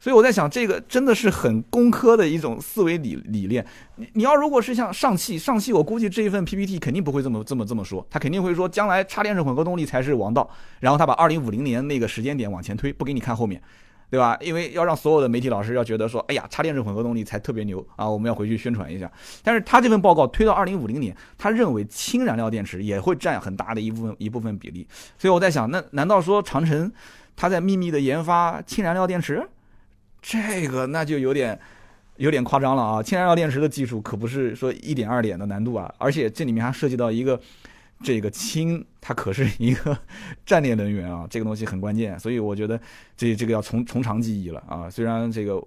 所以我在想，这个真的是很工科的一种思维理理念。你你要如果是像上汽，上汽我估计这一份 PPT 肯定不会这么这么这么说，他肯定会说将来插电式混合动力才是王道。然后他把二零五零年那个时间点往前推，不给你看后面，对吧？因为要让所有的媒体老师要觉得说，哎呀，插电式混合动力才特别牛啊，我们要回去宣传一下。但是他这份报告推到二零五零年，他认为氢燃料电池也会占很大的一部分一部分比例。所以我在想，那难道说长城他在秘密的研发氢燃料电池？这个那就有点有点夸张了啊！氢燃料电池的技术可不是说一点二点的难度啊，而且这里面还涉及到一个这个氢，它可是一个战略能源啊，这个东西很关键，所以我觉得这这个要从从长计议了啊。虽然这个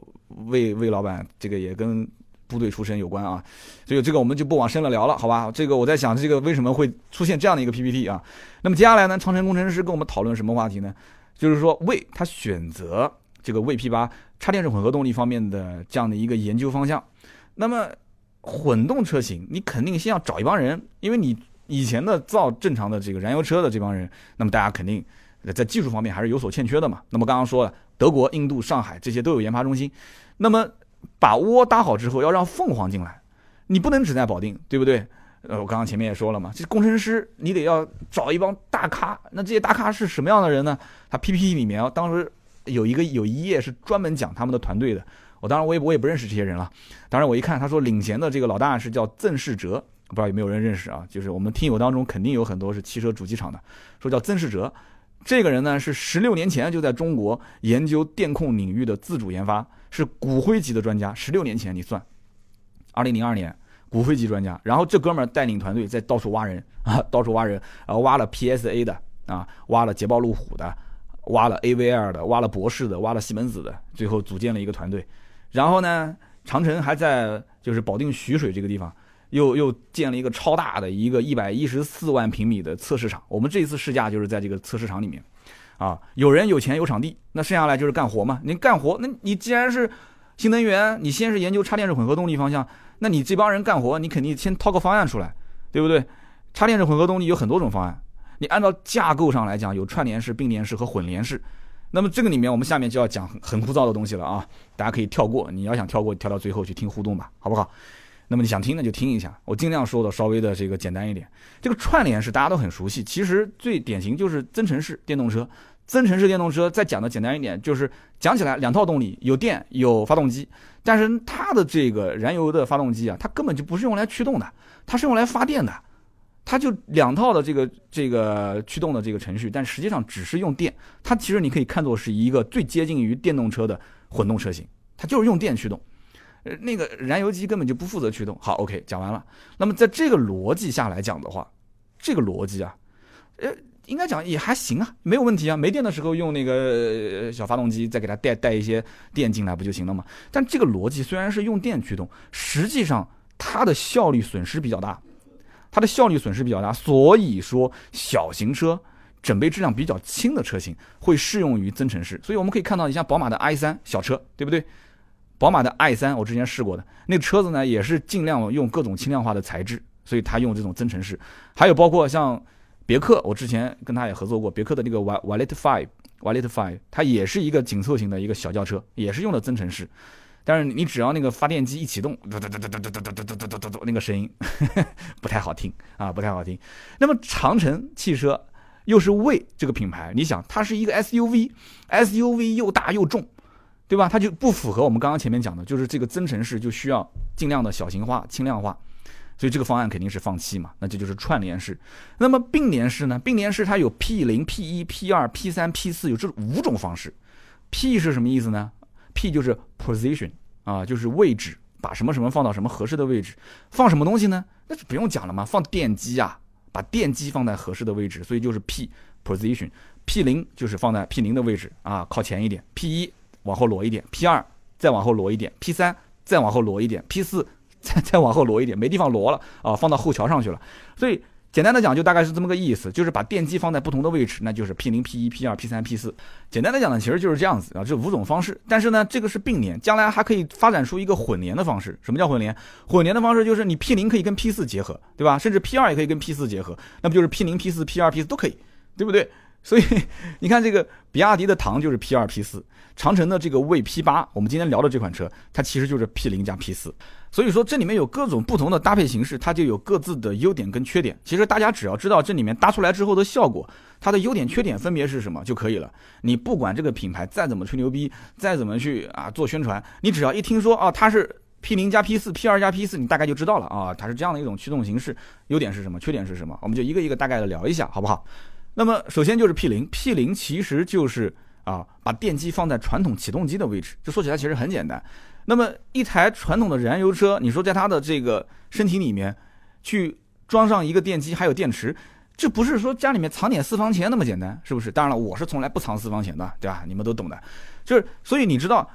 魏魏老板这个也跟部队出身有关啊，所以这个我们就不往深了聊了，好吧？这个我在想，这个为什么会出现这样的一个 PPT 啊？那么接下来呢，长城工程师跟我们讨论什么话题呢？就是说魏他选择这个 V P 八。插电式混合动力方面的这样的一个研究方向，那么混动车型，你肯定先要找一帮人，因为你以前的造正常的这个燃油车的这帮人，那么大家肯定在技术方面还是有所欠缺的嘛。那么刚刚说了，德国、印度、上海这些都有研发中心。那么把窝搭好之后，要让凤凰进来，你不能只在保定，对不对？呃，我刚刚前面也说了嘛，这工程师你得要找一帮大咖。那这些大咖是什么样的人呢？他 PPT 里面，当时有一个有一页是专门讲他们的团队的。我当然我也我也不认识这些人了。当然我一看，他说领衔的这个老大是叫曾世哲，不知道有没有人认识啊？就是我们听友当中肯定有很多是汽车主机厂的，说叫曾世哲。这个人呢是十六年前就在中国研究电控领域的自主研发，是骨灰级的专家。十六年前你算，二零零二年。骨灰级专家，然后这哥们儿带领团队在到处挖人啊，到处挖人，然后挖了 PSA 的啊，挖了捷豹路虎的，挖了 A.V.R 的，挖了博士的，挖了西门子的，最后组建了一个团队。然后呢，长城还在就是保定徐水这个地方，又又建了一个超大的一个一百一十四万平米的测试场。我们这一次试驾就是在这个测试场里面，啊，有人有钱有场地，那剩下来就是干活嘛。你干活，那你既然是新能源，你先是研究插电式混合动力方向。那你这帮人干活，你肯定先掏个方案出来，对不对？插电式混合动力有很多种方案，你按照架构上来讲，有串联式、并联式和混联式。那么这个里面，我们下面就要讲很枯燥的东西了啊，大家可以跳过。你要想跳过，跳到最后去听互动吧，好不好？那么你想听的就听一下，我尽量说的稍微的这个简单一点。这个串联式大家都很熟悉，其实最典型就是增程式电动车。增程式电动车再讲的简单一点，就是讲起来两套动力，有电有发动机，但是它的这个燃油的发动机啊，它根本就不是用来驱动的，它是用来发电的，它就两套的这个这个驱动的这个程序，但实际上只是用电，它其实你可以看作是一个最接近于电动车的混动车型，它就是用电驱动，呃，那个燃油机根本就不负责驱动。好，OK，讲完了。那么在这个逻辑下来讲的话，这个逻辑啊，呃。应该讲也还行啊，没有问题啊。没电的时候用那个小发动机，再给它带带一些电进来不就行了吗？但这个逻辑虽然是用电驱动，实际上它的效率损失比较大，它的效率损失比较大。所以说，小型车整备质量比较轻的车型会适用于增程式。所以我们可以看到，你像宝马的 i 三小车，对不对？宝马的 i 三我之前试过的那个车子呢，也是尽量用各种轻量化的材质，所以它用这种增程式。还有包括像。别克，我之前跟他也合作过。别克的那个 Y Y Let Five，Y Let Five，它也是一个紧凑型的一个小轿车，也是用的增程式。但是你只要那个发电机一启动，嘟嘟嘟嘟嘟嘟嘟嘟嘟嘟嘟，那个声音 不太好听啊，不太好听。那么长城汽车又是魏这个品牌，你想它是一个 SUV，SUV 又大又重，对吧？它就不符合我们刚刚前面讲的，就是这个增程式就需要尽量的小型化、轻量化。所以这个方案肯定是放弃嘛？那这就是串联式。那么并联式呢？并联式它有 P 零、P 一、P 二、P 三、P 四，有这五种方式。P 是什么意思呢？P 就是 position 啊，就是位置，把什么什么放到什么合适的位置。放什么东西呢？那就不用讲了嘛，放电机啊，把电机放在合适的位置，所以就是 P position。P 零就是放在 P 零的位置啊，靠前一点。P 一往后挪一点，P 二再往后挪一点，P 三再往后挪一点，P 四。再 再往后挪一点，没地方挪了啊，放到后桥上去了。所以简单的讲，就大概是这么个意思，就是把电机放在不同的位置，那就是 P 零、P 一、P 二、P 三、P 四。简单的讲呢，其实就是这样子啊，这五种方式。但是呢，这个是并联，将来还可以发展出一个混联的方式。什么叫混联？混联的方式就是你 P 零可以跟 P 四结合，对吧？甚至 P 二也可以跟 P 四结合，那不就是 P 零、P 四、P 二、P 四都可以，对不对？所以 你看，这个比亚迪的唐就是 P 二 P 四，长城的这个魏 P 八，我们今天聊的这款车，它其实就是 P 零加 P 四。所以说这里面有各种不同的搭配形式，它就有各自的优点跟缺点。其实大家只要知道这里面搭出来之后的效果，它的优点缺点分别是什么就可以了。你不管这个品牌再怎么吹牛逼，再怎么去啊做宣传，你只要一听说啊它是 P 零加 P 四，P 二加 P 四，你大概就知道了啊，它是这样的一种驱动形式。优点是什么？缺点是什么？我们就一个一个大概的聊一下，好不好？那么首先就是 P 零，P 零其实就是啊，把电机放在传统启动机的位置。就说起来其实很简单。那么一台传统的燃油车，你说在它的这个身体里面去装上一个电机，还有电池，这不是说家里面藏点私房钱那么简单，是不是？当然了，我是从来不藏私房钱的，对吧？你们都懂的。就是所以你知道，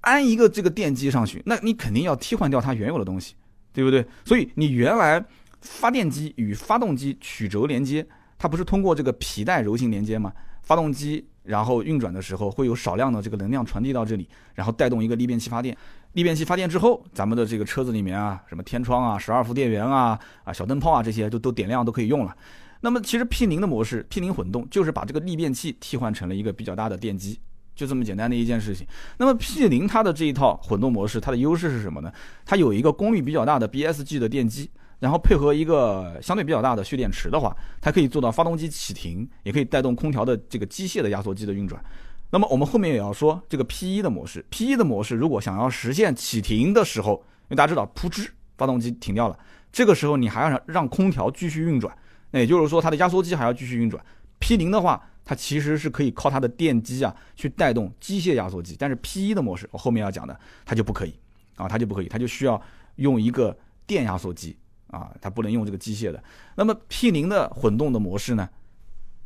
安一个这个电机上去，那你肯定要替换掉它原有的东西，对不对？所以你原来发电机与发动机曲轴连接。它不是通过这个皮带柔性连接吗？发动机然后运转的时候会有少量的这个能量传递到这里，然后带动一个逆变器发电。逆变器发电之后，咱们的这个车子里面啊，什么天窗啊、十二伏电源啊、啊小灯泡啊这些都都点亮都可以用了。那么其实 P 零的模式，P 零混动就是把这个逆变器替换成了一个比较大的电机就这么简单的一件事情。那么 P 零它的这一套混动模式，它的优势是什么呢？它有一个功率比较大的 BSG 的电机，然后配合一个相对比较大的蓄电池的话，它可以做到发动机启停，也可以带动空调的这个机械的压缩机的运转。那么我们后面也要说这个 P 一的模式，P 一的模式如果想要实现启停的时候，因为大家知道噗嗤，发动机停掉了，这个时候你还要让让空调继续运转，那也就是说它的压缩机还要继续运转。P 零的话。它其实是可以靠它的电机啊去带动机械压缩机，但是 P 一的模式，我后面要讲的，它就不可以啊，它就不可以，它就需要用一个电压缩机啊，它不能用这个机械的。那么 P 零的混动的模式呢，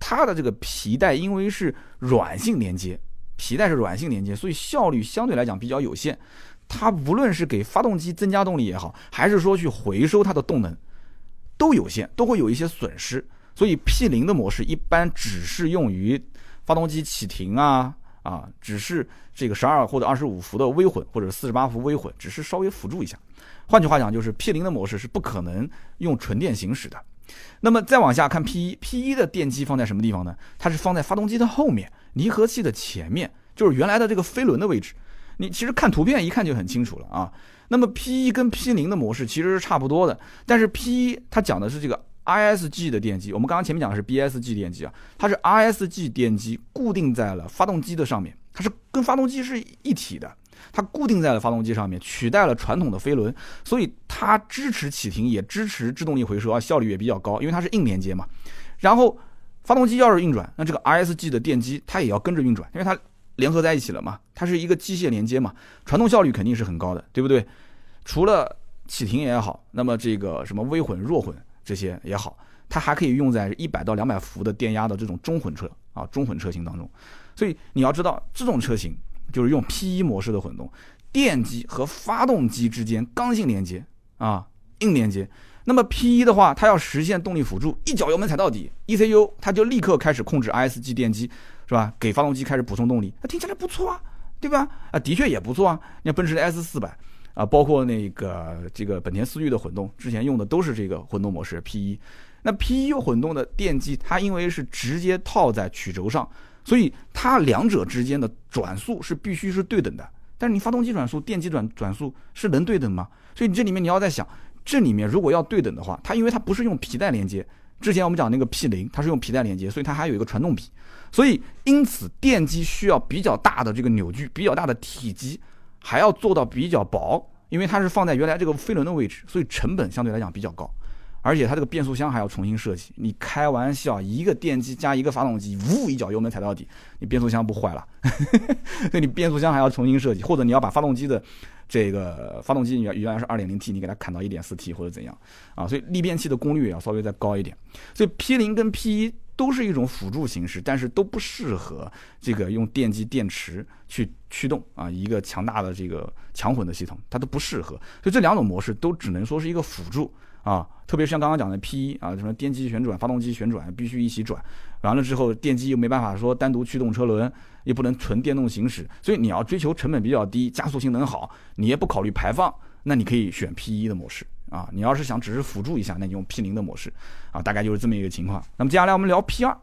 它的这个皮带因为是软性连接，皮带是软性连接，所以效率相对来讲比较有限。它无论是给发动机增加动力也好，还是说去回收它的动能，都有限，都会有一些损失。所以 P 零的模式一般只适用于发动机启停啊啊，只是这个十二或者二十五伏的微混或者四十八伏微混，只是稍微辅助一下。换句话讲，就是 P 零的模式是不可能用纯电行驶的。那么再往下看 P 一，P 一的电机放在什么地方呢？它是放在发动机的后面，离合器的前面，就是原来的这个飞轮的位置。你其实看图片一看就很清楚了啊。那么 P 一跟 P 零的模式其实是差不多的，但是 P 一它讲的是这个。ISG 的电机，我们刚刚前面讲的是 BSG 电机啊，它是 ISG 电机固定在了发动机的上面，它是跟发动机是一体的，它固定在了发动机上面，取代了传统的飞轮，所以它支持启停，也支持制动力回收啊，效率也比较高，因为它是硬连接嘛。然后发动机要是运转，那这个 ISG 的电机它也要跟着运转，因为它联合在一起了嘛，它是一个机械连接嘛，传动效率肯定是很高的，对不对？除了启停也好，那么这个什么微混、弱混。这些也好，它还可以用在一百到两百伏的电压的这种中混车啊，中混车型当中。所以你要知道，这种车型就是用 P1 模式的混动，电机和发动机之间刚性连接啊，硬连接。那么 P1 的话，它要实现动力辅助，一脚油门踩到底，ECU 它就立刻开始控制 ISG 电机，是吧？给发动机开始补充动力，那听起来不错啊，对吧？啊，的确也不错啊。你看奔驰的 S 四百。啊，包括那个这个本田思域的混动，之前用的都是这个混动模式 P1。那 P1 混动的电机，它因为是直接套在曲轴上，所以它两者之间的转速是必须是对等的。但是你发动机转速、电机转转速是能对等吗？所以你这里面你要在想，这里面如果要对等的话，它因为它不是用皮带连接，之前我们讲那个 P0，它是用皮带连接，所以它还有一个传动比，所以因此电机需要比较大的这个扭矩，比较大的体积。还要做到比较薄，因为它是放在原来这个飞轮的位置，所以成本相对来讲比较高，而且它这个变速箱还要重新设计。你开玩笑，一个电机加一个发动机，呜一脚油门踩到底，你变速箱不坏了？所 以你变速箱还要重新设计，或者你要把发动机的这个发动机原原来是二点零 T，你给它砍到一点四 T 或者怎样啊？所以逆变器的功率也要稍微再高一点。所以 P 零跟 P 一。都是一种辅助形式，但是都不适合这个用电机电池去驱动啊，一个强大的这个强混的系统，它都不适合。所以这两种模式都只能说是一个辅助啊，特别像刚刚讲的 P 一啊，什么电机旋转、发动机旋转必须一起转，完了之后电机又没办法说单独驱动车轮，也不能纯电动行驶，所以你要追求成本比较低、加速性能好，你也不考虑排放，那你可以选 P 一的模式。啊，你要是想只是辅助一下，那你用 P 零的模式，啊，大概就是这么一个情况。那么接下来我们聊 P 二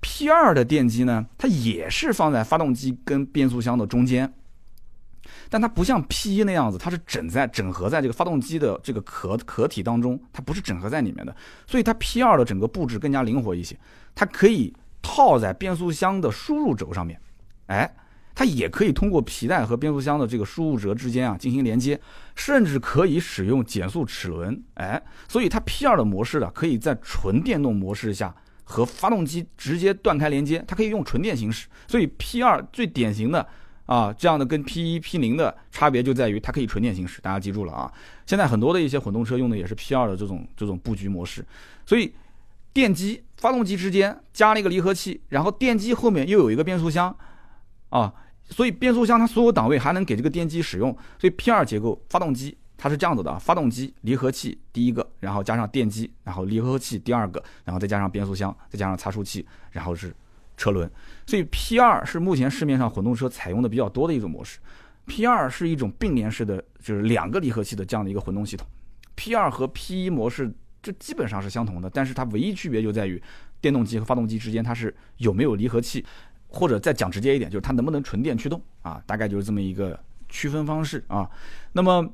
，P 二的电机呢，它也是放在发动机跟变速箱的中间，但它不像 P 一那样子，它是整在整合在这个发动机的这个壳壳体当中，它不是整合在里面的，所以它 P 二的整个布置更加灵活一些，它可以套在变速箱的输入轴上面，哎。它也可以通过皮带和变速箱的这个输入轴之间啊进行连接，甚至可以使用减速齿轮，哎，所以它 P2 的模式呢，可以在纯电动模式下和发动机直接断开连接，它可以用纯电行驶。所以 P2 最典型的啊这样的跟 P1、P0 的差别就在于它可以纯电行驶，大家记住了啊。现在很多的一些混动车用的也是 P2 的这种这种布局模式，所以电机、发动机之间加了一个离合器，然后电机后面又有一个变速箱。啊，所以变速箱它所有档位还能给这个电机使用，所以 P2 结构发动机它是这样子的啊，发动机离合器第一个，然后加上电机，然后离合器第二个，然后再加上变速箱，再加上差速器，然后是车轮，所以 P2 是目前市面上混动车采用的比较多的一种模式。P2 是一种并联式的，就是两个离合器的这样的一个混动系统。P2 和 P1 模式这基本上是相同的，但是它唯一区别就在于电动机和发动机之间它是有没有离合器。或者再讲直接一点，就是它能不能纯电驱动啊？大概就是这么一个区分方式啊。那么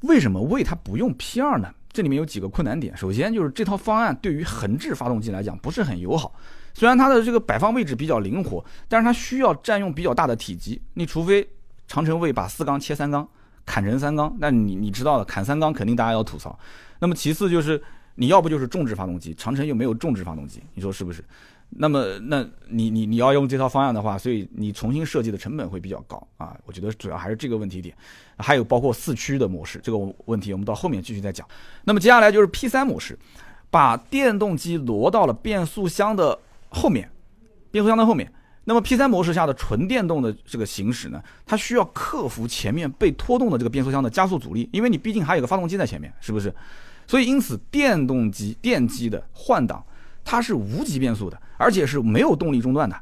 为什么魏它不用 P 二呢？这里面有几个困难点。首先就是这套方案对于横置发动机来讲不是很友好。虽然它的这个摆放位置比较灵活，但是它需要占用比较大的体积。你除非长城魏把四缸切三缸，砍成三缸，那你你知道的，砍三缸肯定大家要吐槽。那么其次就是你要不就是重置发动机，长城又没有重置发动机，你说是不是？那么，那你你你要用这套方案的话，所以你重新设计的成本会比较高啊。我觉得主要还是这个问题点，还有包括四驱的模式这个问题，我们到后面继续再讲。那么接下来就是 P 三模式，把电动机挪到了变速箱的后面，变速箱的后面。那么 P 三模式下的纯电动的这个行驶呢，它需要克服前面被拖动的这个变速箱的加速阻力，因为你毕竟还有个发动机在前面，是不是？所以因此电动机电机的换挡。它是无级变速的，而且是没有动力中断的。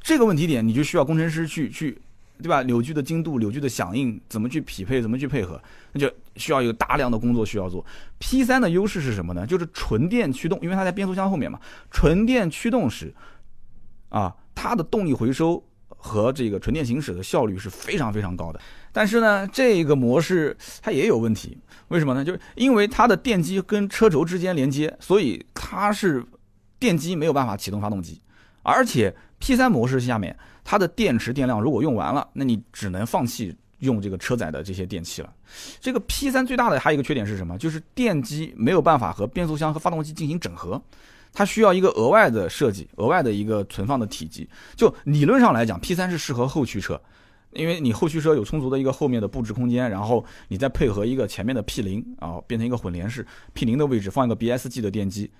这个问题点，你就需要工程师去去，对吧？扭矩的精度、扭矩的响应，怎么去匹配，怎么去配合，那就需要有大量的工作需要做。P 三的优势是什么呢？就是纯电驱动，因为它在变速箱后面嘛。纯电驱动时，啊，它的动力回收和这个纯电行驶的效率是非常非常高的。但是呢，这个模式它也有问题，为什么呢？就是因为它的电机跟车轴之间连接，所以它是。电机没有办法启动发动机，而且 P3 模式下面，它的电池电量如果用完了，那你只能放弃用这个车载的这些电器了。这个 P3 最大的还有一个缺点是什么？就是电机没有办法和变速箱和发动机进行整合，它需要一个额外的设计，额外的一个存放的体积。就理论上来讲，P3 是适合后驱车，因为你后驱车有充足的一个后面的布置空间，然后你再配合一个前面的 P0 啊，变成一个混联式 P0 的位置放一个 BSG 的电机。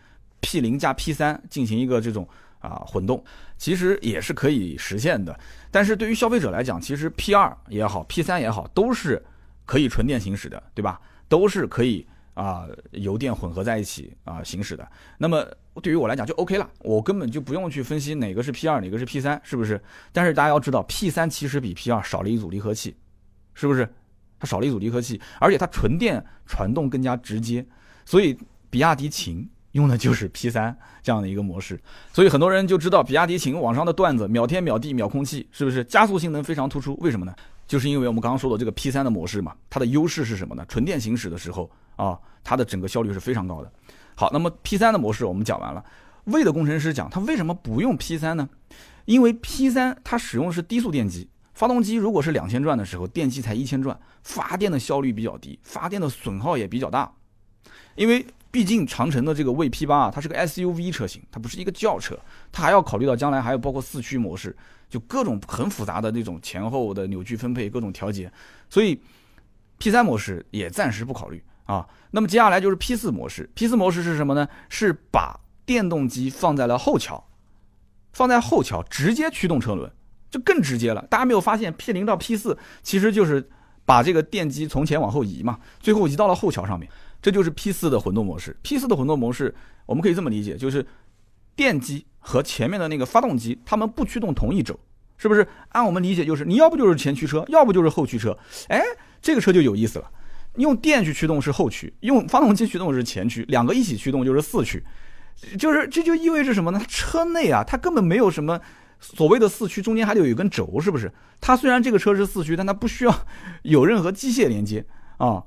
P 零加 P 三进行一个这种啊混动，其实也是可以实现的。但是对于消费者来讲，其实 P 二也好，P 三也好，都是可以纯电行驶的，对吧？都是可以啊油电混合在一起啊行驶的。那么对于我来讲就 OK 了，我根本就不用去分析哪个是 P 二，哪个是 P 三，是不是？但是大家要知道，P 三其实比 P 二少了一组离合器，是不是？它少了一组离合器，而且它纯电传动更加直接，所以比亚迪秦。用的就是 P 三这样的一个模式，所以很多人就知道比亚迪秦网上的段子，秒天秒地秒空气，是不是加速性能非常突出？为什么呢？就是因为我们刚刚说的这个 P 三的模式嘛，它的优势是什么呢？纯电行驶的时候啊，它的整个效率是非常高的。好，那么 P 三的模式我们讲完了，魏的工程师讲他为什么不用 P 三呢？因为 P 三它使用的是低速电机，发动机如果是两千转的时候，电机才一千转，发电的效率比较低，发电的损耗也比较大，因为。毕竟长城的这个魏 P 八啊，它是个 SUV 车型，它不是一个轿车，它还要考虑到将来还有包括四驱模式，就各种很复杂的那种前后的扭矩分配各种调节，所以 P 三模式也暂时不考虑啊。那么接下来就是 P 四模式，P 四模式是什么呢？是把电动机放在了后桥，放在后桥直接驱动车轮，就更直接了。大家没有发现 P 零到 P 四其实就是把这个电机从前往后移嘛，最后移到了后桥上面。这就是 P 四的混动模式。P 四的混动模式，我们可以这么理解，就是电机和前面的那个发动机，它们不驱动同一轴，是不是？按我们理解，就是你要不就是前驱车，要不就是后驱车。哎，这个车就有意思了。用电去驱动是后驱，用发动机驱动是前驱，两个一起驱动就是四驱。就是这就意味着什么呢？车内啊，它根本没有什么所谓的四驱，中间还得有一根轴，是不是？它虽然这个车是四驱，但它不需要 有任何机械连接啊，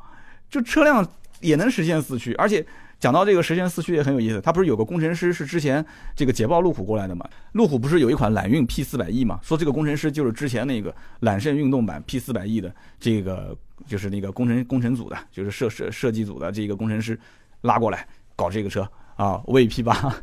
就车辆。也能实现四驱，而且讲到这个实现四驱也很有意思。他不是有个工程师是之前这个捷豹路虎过来的嘛？路虎不是有一款揽运 P 四百 E 嘛？说这个工程师就是之前那个揽胜运动版 P 四百 E 的这个就是那个工程工程组的，就是设设设计组的这个工程师拉过来搞这个车啊，为 P 八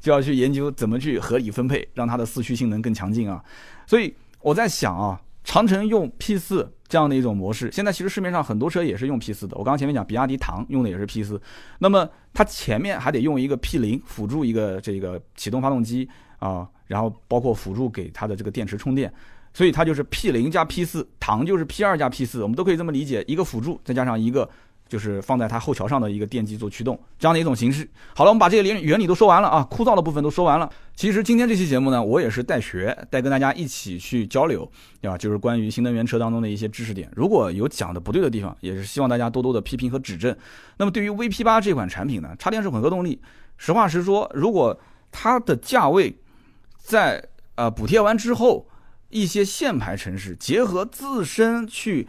就要去研究怎么去合理分配，让它的四驱性能更强劲啊。所以我在想啊。长城用 P 四这样的一种模式，现在其实市面上很多车也是用 P 四的。我刚刚前面讲，比亚迪唐用的也是 P 四，那么它前面还得用一个 P 零辅助一个这个启动发动机啊，然后包括辅助给它的这个电池充电，所以它就是 P 零加 P 四，唐就是 P 二加 P 四，我们都可以这么理解，一个辅助再加上一个。就是放在它后桥上的一个电机做驱动这样的一种形式。好了，我们把这些原原理都说完了啊，枯燥的部分都说完了。其实今天这期节目呢，我也是带学带跟大家一起去交流，对吧？就是关于新能源车当中的一些知识点。如果有讲的不对的地方，也是希望大家多多的批评和指正。那么对于 VP 八这款产品呢，插电式混合动力，实话实说，如果它的价位在呃补贴完之后，一些限牌城市结合自身去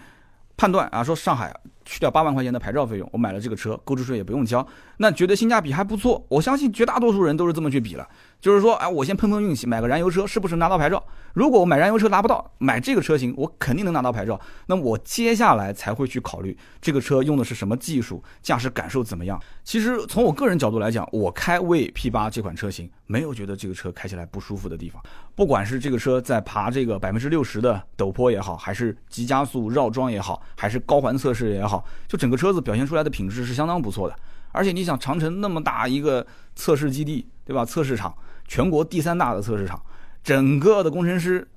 判断啊，说上海去掉八万块钱的牌照费用，我买了这个车，购置税也不用交，那觉得性价比还不错。我相信绝大多数人都是这么去比了，就是说，哎，我先碰碰运气，买个燃油车，是不是拿到牌照？如果我买燃油车拿不到，买这个车型我肯定能拿到牌照。那我接下来才会去考虑这个车用的是什么技术，驾驶感受怎么样。其实从我个人角度来讲，我开魏 P 八这款车型，没有觉得这个车开起来不舒服的地方。不管是这个车在爬这个百分之六十的陡坡也好，还是急加速绕桩也好，还是高环测试也好，就整个车子表现出来的品质是相当不错的。而且你想，长城那么大一个测试基地，对吧？测试场，全国第三大的测试场。整个的工程师，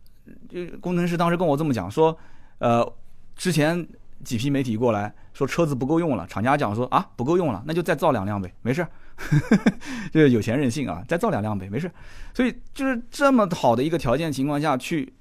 就工程师当时跟我这么讲说，呃，之前几批媒体过来说车子不够用了，厂家讲说啊不够用了，那就再造两辆呗，没事，就是有钱任性啊，再造两辆呗，没事。所以就是这么好的一个条件情况下去。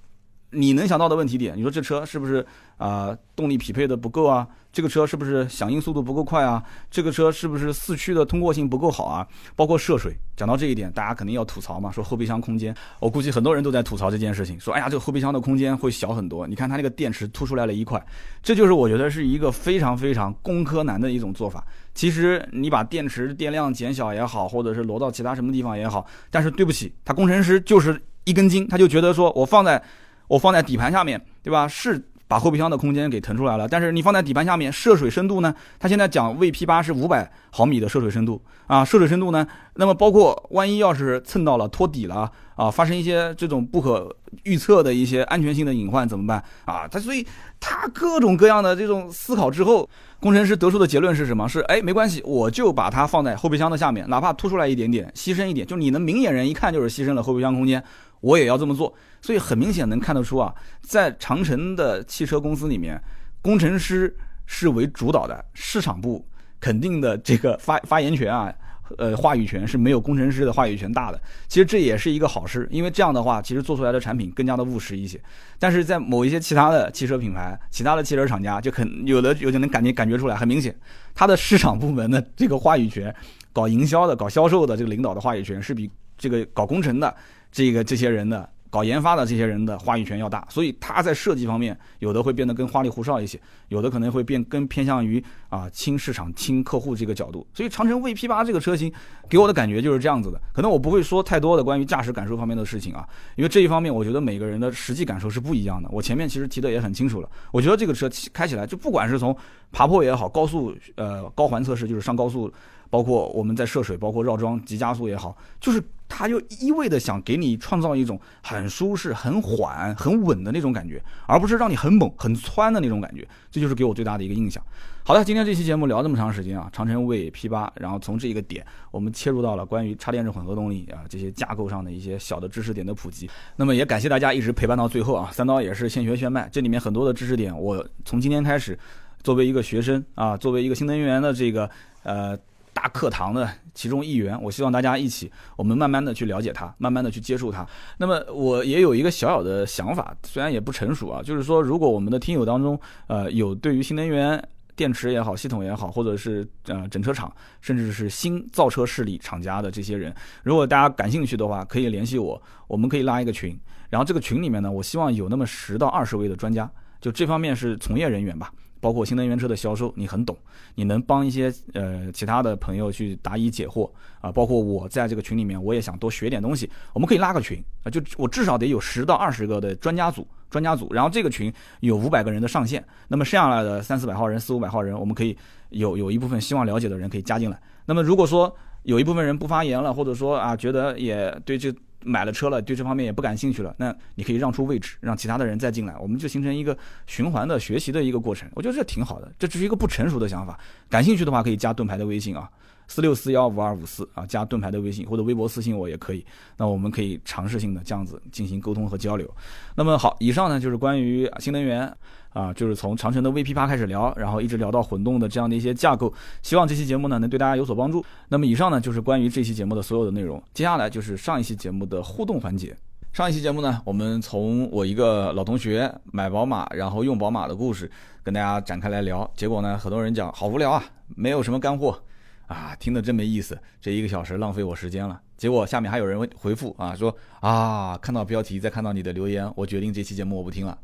你能想到的问题点，你说这车是不是啊动力匹配的不够啊？这个车是不是响应速度不够快啊？这个车是不是四驱的通过性不够好啊？包括涉水，讲到这一点，大家肯定要吐槽嘛，说后备箱空间，我估计很多人都在吐槽这件事情，说哎呀，这个后备箱的空间会小很多。你看它那个电池凸出来了一块，这就是我觉得是一个非常非常工科男的一种做法。其实你把电池电量减小也好，或者是挪到其他什么地方也好，但是对不起，他工程师就是一根筋，他就觉得说我放在。我放在底盘下面，对吧？是把后备箱的空间给腾出来了。但是你放在底盘下面，涉水深度呢？它现在讲 V P 八是五百毫米的涉水深度啊，涉水深度呢？那么包括万一要是蹭到了托底了啊，发生一些这种不可预测的一些安全性的隐患怎么办啊？它所以它各种各样的这种思考之后，工程师得出的结论是什么？是哎，没关系，我就把它放在后备箱的下面，哪怕凸出来一点点，牺牲一点，就你能明眼人一看就是牺牲了后备箱空间。我也要这么做，所以很明显能看得出啊，在长城的汽车公司里面，工程师是为主导的，市场部肯定的这个发 发言权啊，呃，话语权是没有工程师的话语权大的。其实这也是一个好事，因为这样的话，其实做出来的产品更加的务实一些。但是在某一些其他的汽车品牌、其他的汽车厂家，就肯有的有就能感觉感觉出来，很明显，它的市场部门的这个话语权，搞营销的、搞销售的这个领导的话语权，是比这个搞工程的。这个这些人的搞研发的这些人的话语权要大，所以他在设计方面有的会变得更花里胡哨一些，有的可能会变更偏向于啊轻市场、轻客户这个角度。所以长城 VP 八这个车型给我的感觉就是这样子的。可能我不会说太多的关于驾驶感受方面的事情啊，因为这一方面我觉得每个人的实际感受是不一样的。我前面其实提的也很清楚了，我觉得这个车开起来就不管是从爬坡也好，高速呃高环测试就是上高速。包括我们在涉水，包括绕桩、急加速也好，就是他就一味的想给你创造一种很舒适、很缓、很稳的那种感觉，而不是让你很猛、很窜的那种感觉。这就是给我最大的一个印象。好的，今天这期节目聊这么长时间啊，长城卫 P 八，然后从这一个点，我们切入到了关于插电式混合动力啊这些架构上的一些小的知识点的普及。那么也感谢大家一直陪伴到最后啊，三刀也是现学现卖，这里面很多的知识点，我从今天开始，作为一个学生啊，作为一个新能源的这个呃。大课堂的其中一员，我希望大家一起，我们慢慢的去了解它，慢慢的去接触它。那么我也有一个小小的想法，虽然也不成熟啊，就是说，如果我们的听友当中，呃，有对于新能源电池也好，系统也好，或者是呃整车厂，甚至是新造车势力厂家的这些人，如果大家感兴趣的话，可以联系我，我们可以拉一个群，然后这个群里面呢，我希望有那么十到二十位的专家，就这方面是从业人员吧。包括新能源车的销售，你很懂，你能帮一些呃其他的朋友去答疑解惑啊。包括我在这个群里面，我也想多学点东西。我们可以拉个群啊，就我至少得有十到二十个的专家组，专家组。然后这个群有五百个人的上限，那么剩下来的三四百号人、四五百号人，我们可以有有一部分希望了解的人可以加进来。那么如果说有一部分人不发言了，或者说啊觉得也对这。买了车了，对这方面也不感兴趣了，那你可以让出位置，让其他的人再进来，我们就形成一个循环的学习的一个过程。我觉得这挺好的，这只是一个不成熟的想法。感兴趣的话，可以加盾牌的微信啊。四六四幺五二五四啊，加盾牌的微信或者微博私信我也可以。那我们可以尝试性的这样子进行沟通和交流。那么好，以上呢就是关于新能源啊，就是从长城的 VP 八开始聊，然后一直聊到混动的这样的一些架构。希望这期节目呢能对大家有所帮助。那么以上呢就是关于这期节目的所有的内容。接下来就是上一期节目的互动环节。上一期节目呢，我们从我一个老同学买宝马然后用宝马的故事跟大家展开来聊。结果呢，很多人讲好无聊啊，没有什么干货。啊，听得真没意思，这一个小时浪费我时间了。结果下面还有人回复啊，说啊，看到标题再看到你的留言，我决定这期节目我不听了。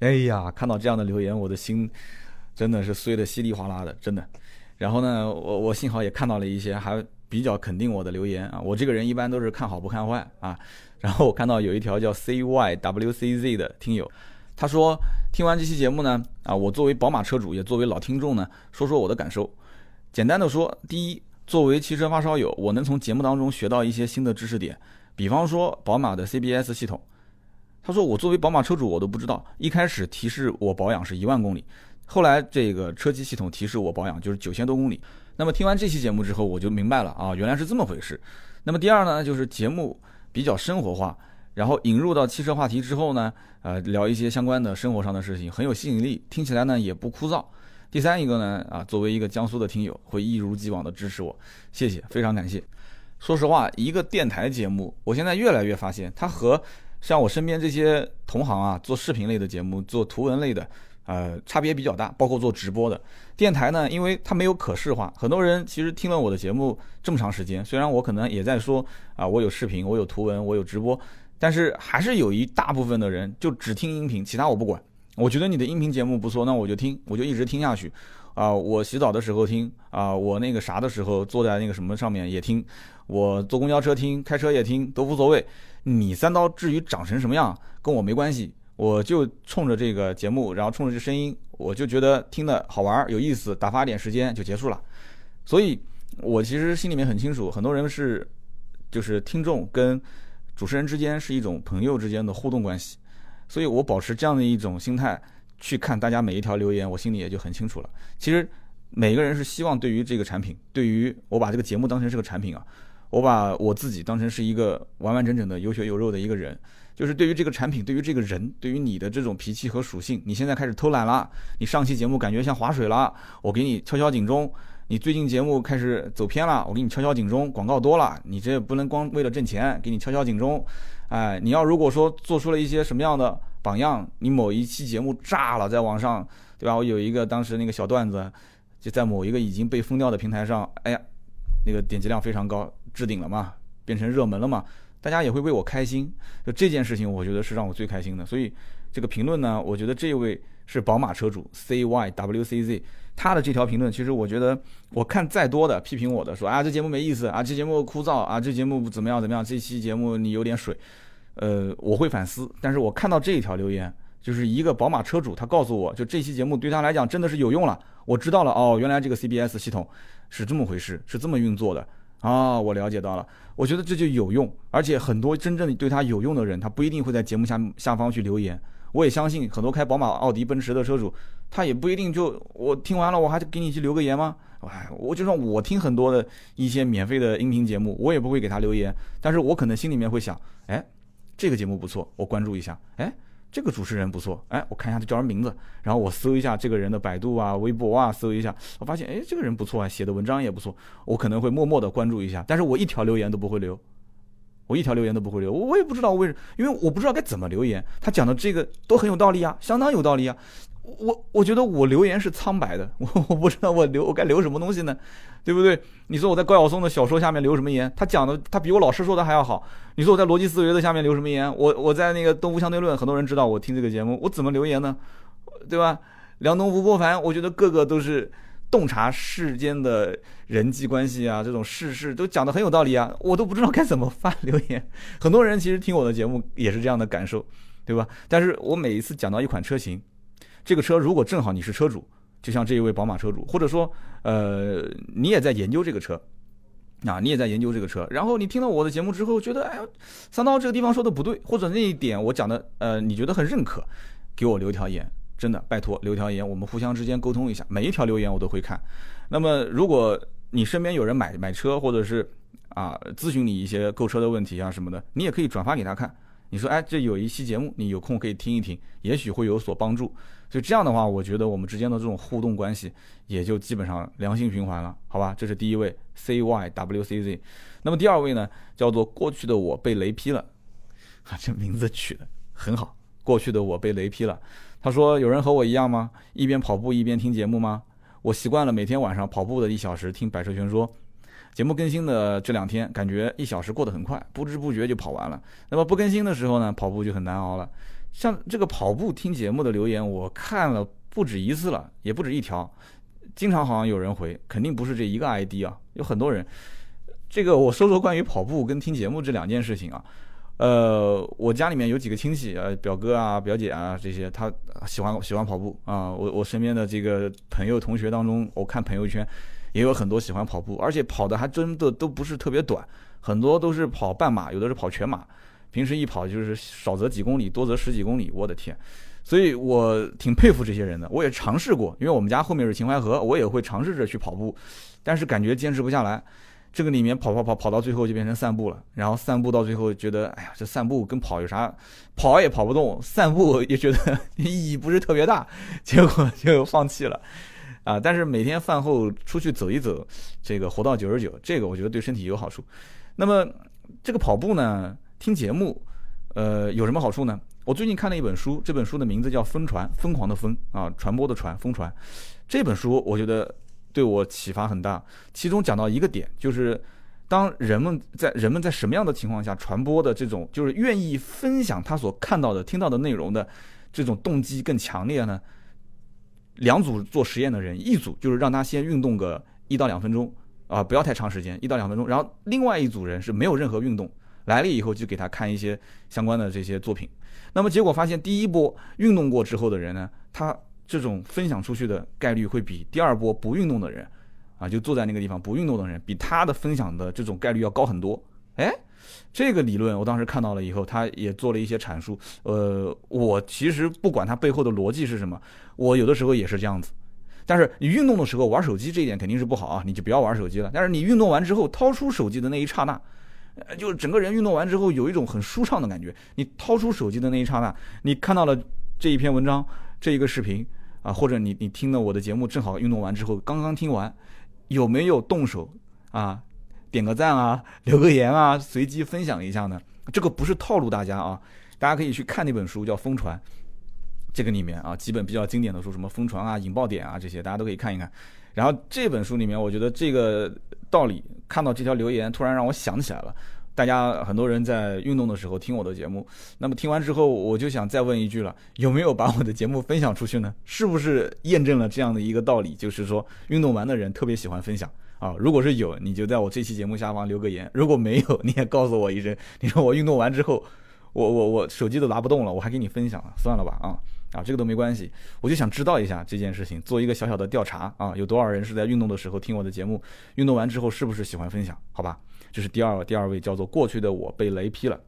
哎呀，看到这样的留言，我的心真的是碎的稀里哗啦的，真的。然后呢，我我幸好也看到了一些还比较肯定我的留言啊。我这个人一般都是看好不看坏啊。然后我看到有一条叫 CYWCZ 的听友，他说听完这期节目呢，啊，我作为宝马车主也作为老听众呢，说说我的感受。简单的说，第一，作为汽车发烧友，我能从节目当中学到一些新的知识点，比方说宝马的 CBS 系统。他说我作为宝马车主，我都不知道，一开始提示我保养是一万公里，后来这个车机系统提示我保养就是九千多公里。那么听完这期节目之后，我就明白了啊，原来是这么回事。那么第二呢，就是节目比较生活化，然后引入到汽车话题之后呢，呃，聊一些相关的生活上的事情，很有吸引力，听起来呢也不枯燥。第三一个呢，啊，作为一个江苏的听友，会一如既往的支持我，谢谢，非常感谢。说实话，一个电台节目，我现在越来越发现，它和像我身边这些同行啊，做视频类的节目，做图文类的，呃，差别比较大。包括做直播的电台呢，因为它没有可视化，很多人其实听了我的节目这么长时间，虽然我可能也在说啊，我有视频，我有图文，我有直播，但是还是有一大部分的人就只听音频，其他我不管。我觉得你的音频节目不错，那我就听，我就一直听下去，啊，我洗澡的时候听，啊，我那个啥的时候坐在那个什么上面也听，我坐公交车听，开车也听，都无所谓。你三刀至于长成什么样，跟我没关系，我就冲着这个节目，然后冲着这声音，我就觉得听的好玩有意思，打发点时间就结束了。所以，我其实心里面很清楚，很多人是，就是听众跟主持人之间是一种朋友之间的互动关系。所以我保持这样的一种心态去看大家每一条留言，我心里也就很清楚了。其实每个人是希望对于这个产品，对于我把这个节目当成是个产品啊，我把我自己当成是一个完完整整的有血有肉的一个人。就是对于这个产品，对于这个人，对于你的这种脾气和属性，你现在开始偷懒了，你上期节目感觉像划水了，我给你敲敲警钟。你最近节目开始走偏了，我给你敲敲警钟，广告多了，你这不能光为了挣钱，给你敲敲警钟。哎，你要如果说做出了一些什么样的榜样，你某一期节目炸了，在网上，对吧？我有一个当时那个小段子，就在某一个已经被封掉的平台上，哎呀，那个点击量非常高，置顶了嘛，变成热门了嘛，大家也会为我开心。就这件事情，我觉得是让我最开心的。所以这个评论呢，我觉得这位是宝马车主 C Y W C Z。他的这条评论，其实我觉得，我看再多的批评我的，说啊这节目没意思啊，这节目枯燥啊，这节目怎么样怎么样，这期节目你有点水，呃，我会反思。但是我看到这一条留言，就是一个宝马车主，他告诉我就这期节目对他来讲真的是有用了，我知道了哦，原来这个 CBS 系统是这么回事，是这么运作的啊，我了解到了。我觉得这就有用，而且很多真正对他有用的人，他不一定会在节目下下方去留言。我也相信很多开宝马、奥迪、奔驰的车主，他也不一定就我听完了，我还给你去留个言吗？哎，我就算我听很多的一些免费的音频节目，我也不会给他留言。但是我可能心里面会想，哎，这个节目不错，我关注一下。哎，这个主持人不错，哎，我看一下他叫什么名字，然后我搜一下这个人的百度啊、微博啊，搜一下，我发现，哎，这个人不错啊，写的文章也不错，我可能会默默的关注一下。但是我一条留言都不会留。我一条留言都不会留，我也不知道为什么，因为我不知道该怎么留言。他讲的这个都很有道理啊，相当有道理啊。我我觉得我留言是苍白的，我我不知道我留我该留什么东西呢，对不对？你说我在高晓松的小说下面留什么言？他讲的他比我老师说的还要好。你说我在逻辑思维的下面留什么言？我我在那个东吴相对论，很多人知道我听这个节目，我怎么留言呢？对吧？梁东吴伯凡，我觉得个个都是。洞察世间的人际关系啊，这种事事都讲得很有道理啊，我都不知道该怎么发留言。很多人其实听我的节目也是这样的感受，对吧？但是我每一次讲到一款车型，这个车如果正好你是车主，就像这一位宝马车主，或者说呃你也在研究这个车，啊你也在研究这个车，然后你听了我的节目之后觉得哎三刀这个地方说的不对，或者那一点我讲的呃你觉得很认可，给我留条言。真的，拜托留条言，我们互相之间沟通一下。每一条留言我都会看。那么，如果你身边有人买买车，或者是啊咨询你一些购车的问题啊什么的，你也可以转发给他看。你说，哎，这有一期节目，你有空可以听一听，也许会有所帮助。所以这样的话，我觉得我们之间的这种互动关系也就基本上良性循环了，好吧？这是第一位 C Y W C Z。那么第二位呢，叫做过去的我被雷劈了，啊，这名字取的很好。过去的我被雷劈了。他说：“有人和我一样吗？一边跑步一边听节目吗？我习惯了每天晚上跑步的一小时听百车全说。节目更新的这两天，感觉一小时过得很快，不知不觉就跑完了。那么不更新的时候呢，跑步就很难熬了。像这个跑步听节目的留言，我看了不止一次了，也不止一条，经常好像有人回，肯定不是这一个 ID 啊，有很多人。这个我说说关于跑步跟听节目这两件事情啊，呃，我家里面有几个亲戚，呃，表哥啊、表姐啊这些，他喜欢喜欢跑步啊。我我身边的这个朋友同学当中，我看朋友圈。也有很多喜欢跑步，而且跑的还真的都不是特别短，很多都是跑半马，有的是跑全马。平时一跑就是少则几公里，多则十几公里。我的天，所以我挺佩服这些人的。我也尝试过，因为我们家后面是秦淮河，我也会尝试着去跑步，但是感觉坚持不下来。这个里面跑跑跑跑到最后就变成散步了，然后散步到最后觉得，哎呀，这散步跟跑有啥？跑也跑不动，散步也觉得意义不是特别大，结果就放弃了。啊，但是每天饭后出去走一走，这个活到九十九，这个我觉得对身体有好处。那么这个跑步呢，听节目，呃，有什么好处呢？我最近看了一本书，这本书的名字叫《疯传》，疯狂的疯啊，传播的传，疯传。这本书我觉得对我启发很大。其中讲到一个点，就是当人们在人们在什么样的情况下传播的这种，就是愿意分享他所看到的、听到的内容的这种动机更强烈呢？两组做实验的人，一组就是让他先运动个一到两分钟，啊，不要太长时间，一到两分钟。然后另外一组人是没有任何运动，来了以后就给他看一些相关的这些作品。那么结果发现，第一波运动过之后的人呢，他这种分享出去的概率会比第二波不运动的人，啊，就坐在那个地方不运动的人，比他的分享的这种概率要高很多。哎。这个理论我当时看到了以后，他也做了一些阐述。呃，我其实不管他背后的逻辑是什么，我有的时候也是这样子。但是你运动的时候玩手机这一点肯定是不好啊，你就不要玩手机了。但是你运动完之后掏出手机的那一刹那，就整个人运动完之后有一种很舒畅的感觉。你掏出手机的那一刹那，你看到了这一篇文章、这一个视频啊，或者你你听了我的节目，正好运动完之后刚刚听完，有没有动手啊？点个赞啊，留个言啊，随机分享一下呢。这个不是套路大家啊，大家可以去看那本书叫《疯传》，这个里面啊，几本比较经典的书，什么《疯传》啊、《引爆点》啊这些，大家都可以看一看。然后这本书里面，我觉得这个道理，看到这条留言，突然让我想起来了。大家很多人在运动的时候听我的节目，那么听完之后，我就想再问一句了：有没有把我的节目分享出去呢？是不是验证了这样的一个道理，就是说运动完的人特别喜欢分享？啊，如果是有，你就在我这期节目下方留个言；如果没有，你也告诉我一声。你说我运动完之后，我我我手机都拿不动了，我还给你分享了，算了吧啊啊，这个都没关系。我就想知道一下这件事情，做一个小小的调查啊，有多少人是在运动的时候听我的节目？运动完之后是不是喜欢分享？好吧，这是第二第二位叫做过去的我被雷劈了。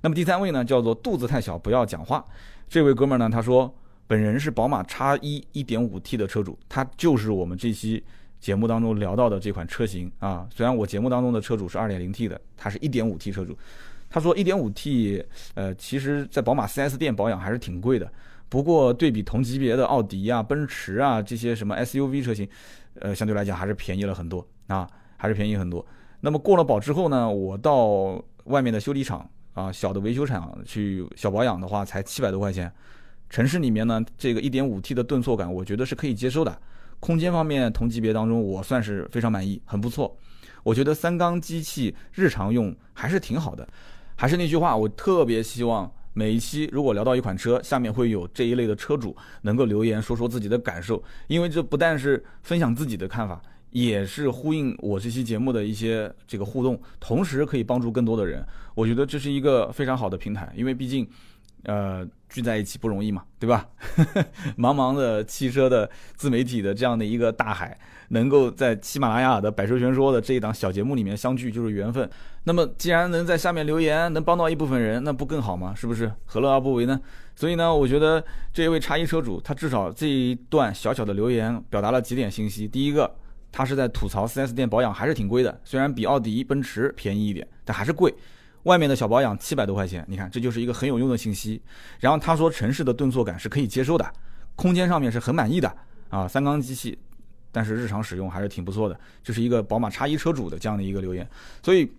那么第三位呢，叫做肚子太小不要讲话。这位哥们儿呢，他说本人是宝马 X 一一点五 T 的车主，他就是我们这期。节目当中聊到的这款车型啊，虽然我节目当中的车主是 2.0T 的，他是一点五 T 车主，他说一点五 T，呃，其实在宝马 4S 店保养还是挺贵的。不过对比同级别的奥迪啊、奔驰啊这些什么 SUV 车型，呃，相对来讲还是便宜了很多啊，还是便宜很多。那么过了保之后呢，我到外面的修理厂啊、小的维修厂去小保养的话，才七百多块钱。城市里面呢，这个一点五 T 的顿挫感，我觉得是可以接受的。空间方面，同级别当中，我算是非常满意，很不错。我觉得三缸机器日常用还是挺好的。还是那句话，我特别希望每一期如果聊到一款车，下面会有这一类的车主能够留言说说自己的感受，因为这不但是分享自己的看法，也是呼应我这期节目的一些这个互动，同时可以帮助更多的人。我觉得这是一个非常好的平台，因为毕竟。呃，聚在一起不容易嘛，对吧？茫茫的汽车的自媒体的这样的一个大海，能够在喜马拉雅的百车全说的这一档小节目里面相聚，就是缘分。那么，既然能在下面留言，能帮到一部分人，那不更好吗？是不是？何乐而不为呢？所以呢，我觉得这一位茶衣车主，他至少这一段小小的留言表达了几点信息。第一个，他是在吐槽 4S 店保养还是挺贵的，虽然比奥迪、奔驰便宜一点，但还是贵。外面的小保养七百多块钱，你看这就是一个很有用的信息。然后他说城市的顿挫感是可以接受的，空间上面是很满意的啊，三缸机器，但是日常使用还是挺不错的。这是一个宝马叉一车主的这样的一个留言，所以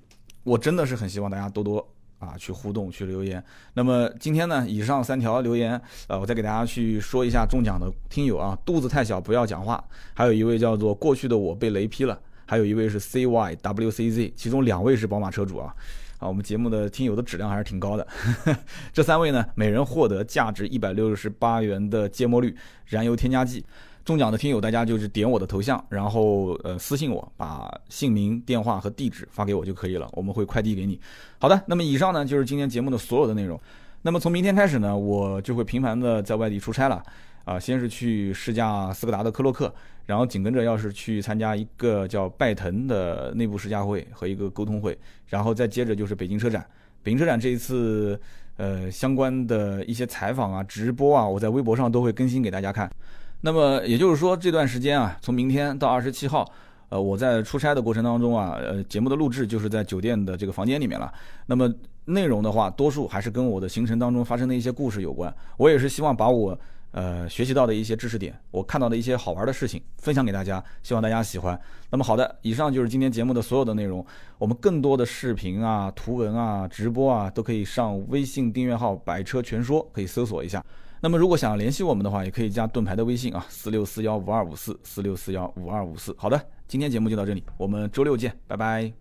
我真的是很希望大家多多啊去互动去留言。那么今天呢，以上三条留言，呃，我再给大家去说一下中奖的听友啊，肚子太小不要讲话，还有一位叫做过去的我被雷劈了，还有一位是 C Y W C Z，其中两位是宝马车主啊。啊，我们节目的听友的质量还是挺高的。这三位呢，每人获得价值一百六十八元的芥末绿燃油添加剂。中奖的听友，大家就是点我的头像，然后呃私信我，把姓名、电话和地址发给我就可以了，我们会快递给你。好的，那么以上呢就是今天节目的所有的内容。那么从明天开始呢，我就会频繁的在外地出差了。啊，先是去试驾斯柯达的科洛克，然后紧跟着要是去参加一个叫拜腾的内部试驾会和一个沟通会，然后再接着就是北京车展。北京车展这一次，呃，相关的一些采访啊、直播啊，我在微博上都会更新给大家看。那么也就是说，这段时间啊，从明天到二十七号，呃，我在出差的过程当中啊，呃，节目的录制就是在酒店的这个房间里面了。那么内容的话，多数还是跟我的行程当中发生的一些故事有关。我也是希望把我。呃，学习到的一些知识点，我看到的一些好玩的事情，分享给大家，希望大家喜欢。那么好的，以上就是今天节目的所有的内容。我们更多的视频啊、图文啊、直播啊，都可以上微信订阅号“百车全说”，可以搜索一下。那么如果想要联系我们的话，也可以加盾牌的微信啊，四六四幺五二五四四六四幺五二五四。好的，今天节目就到这里，我们周六见，拜拜。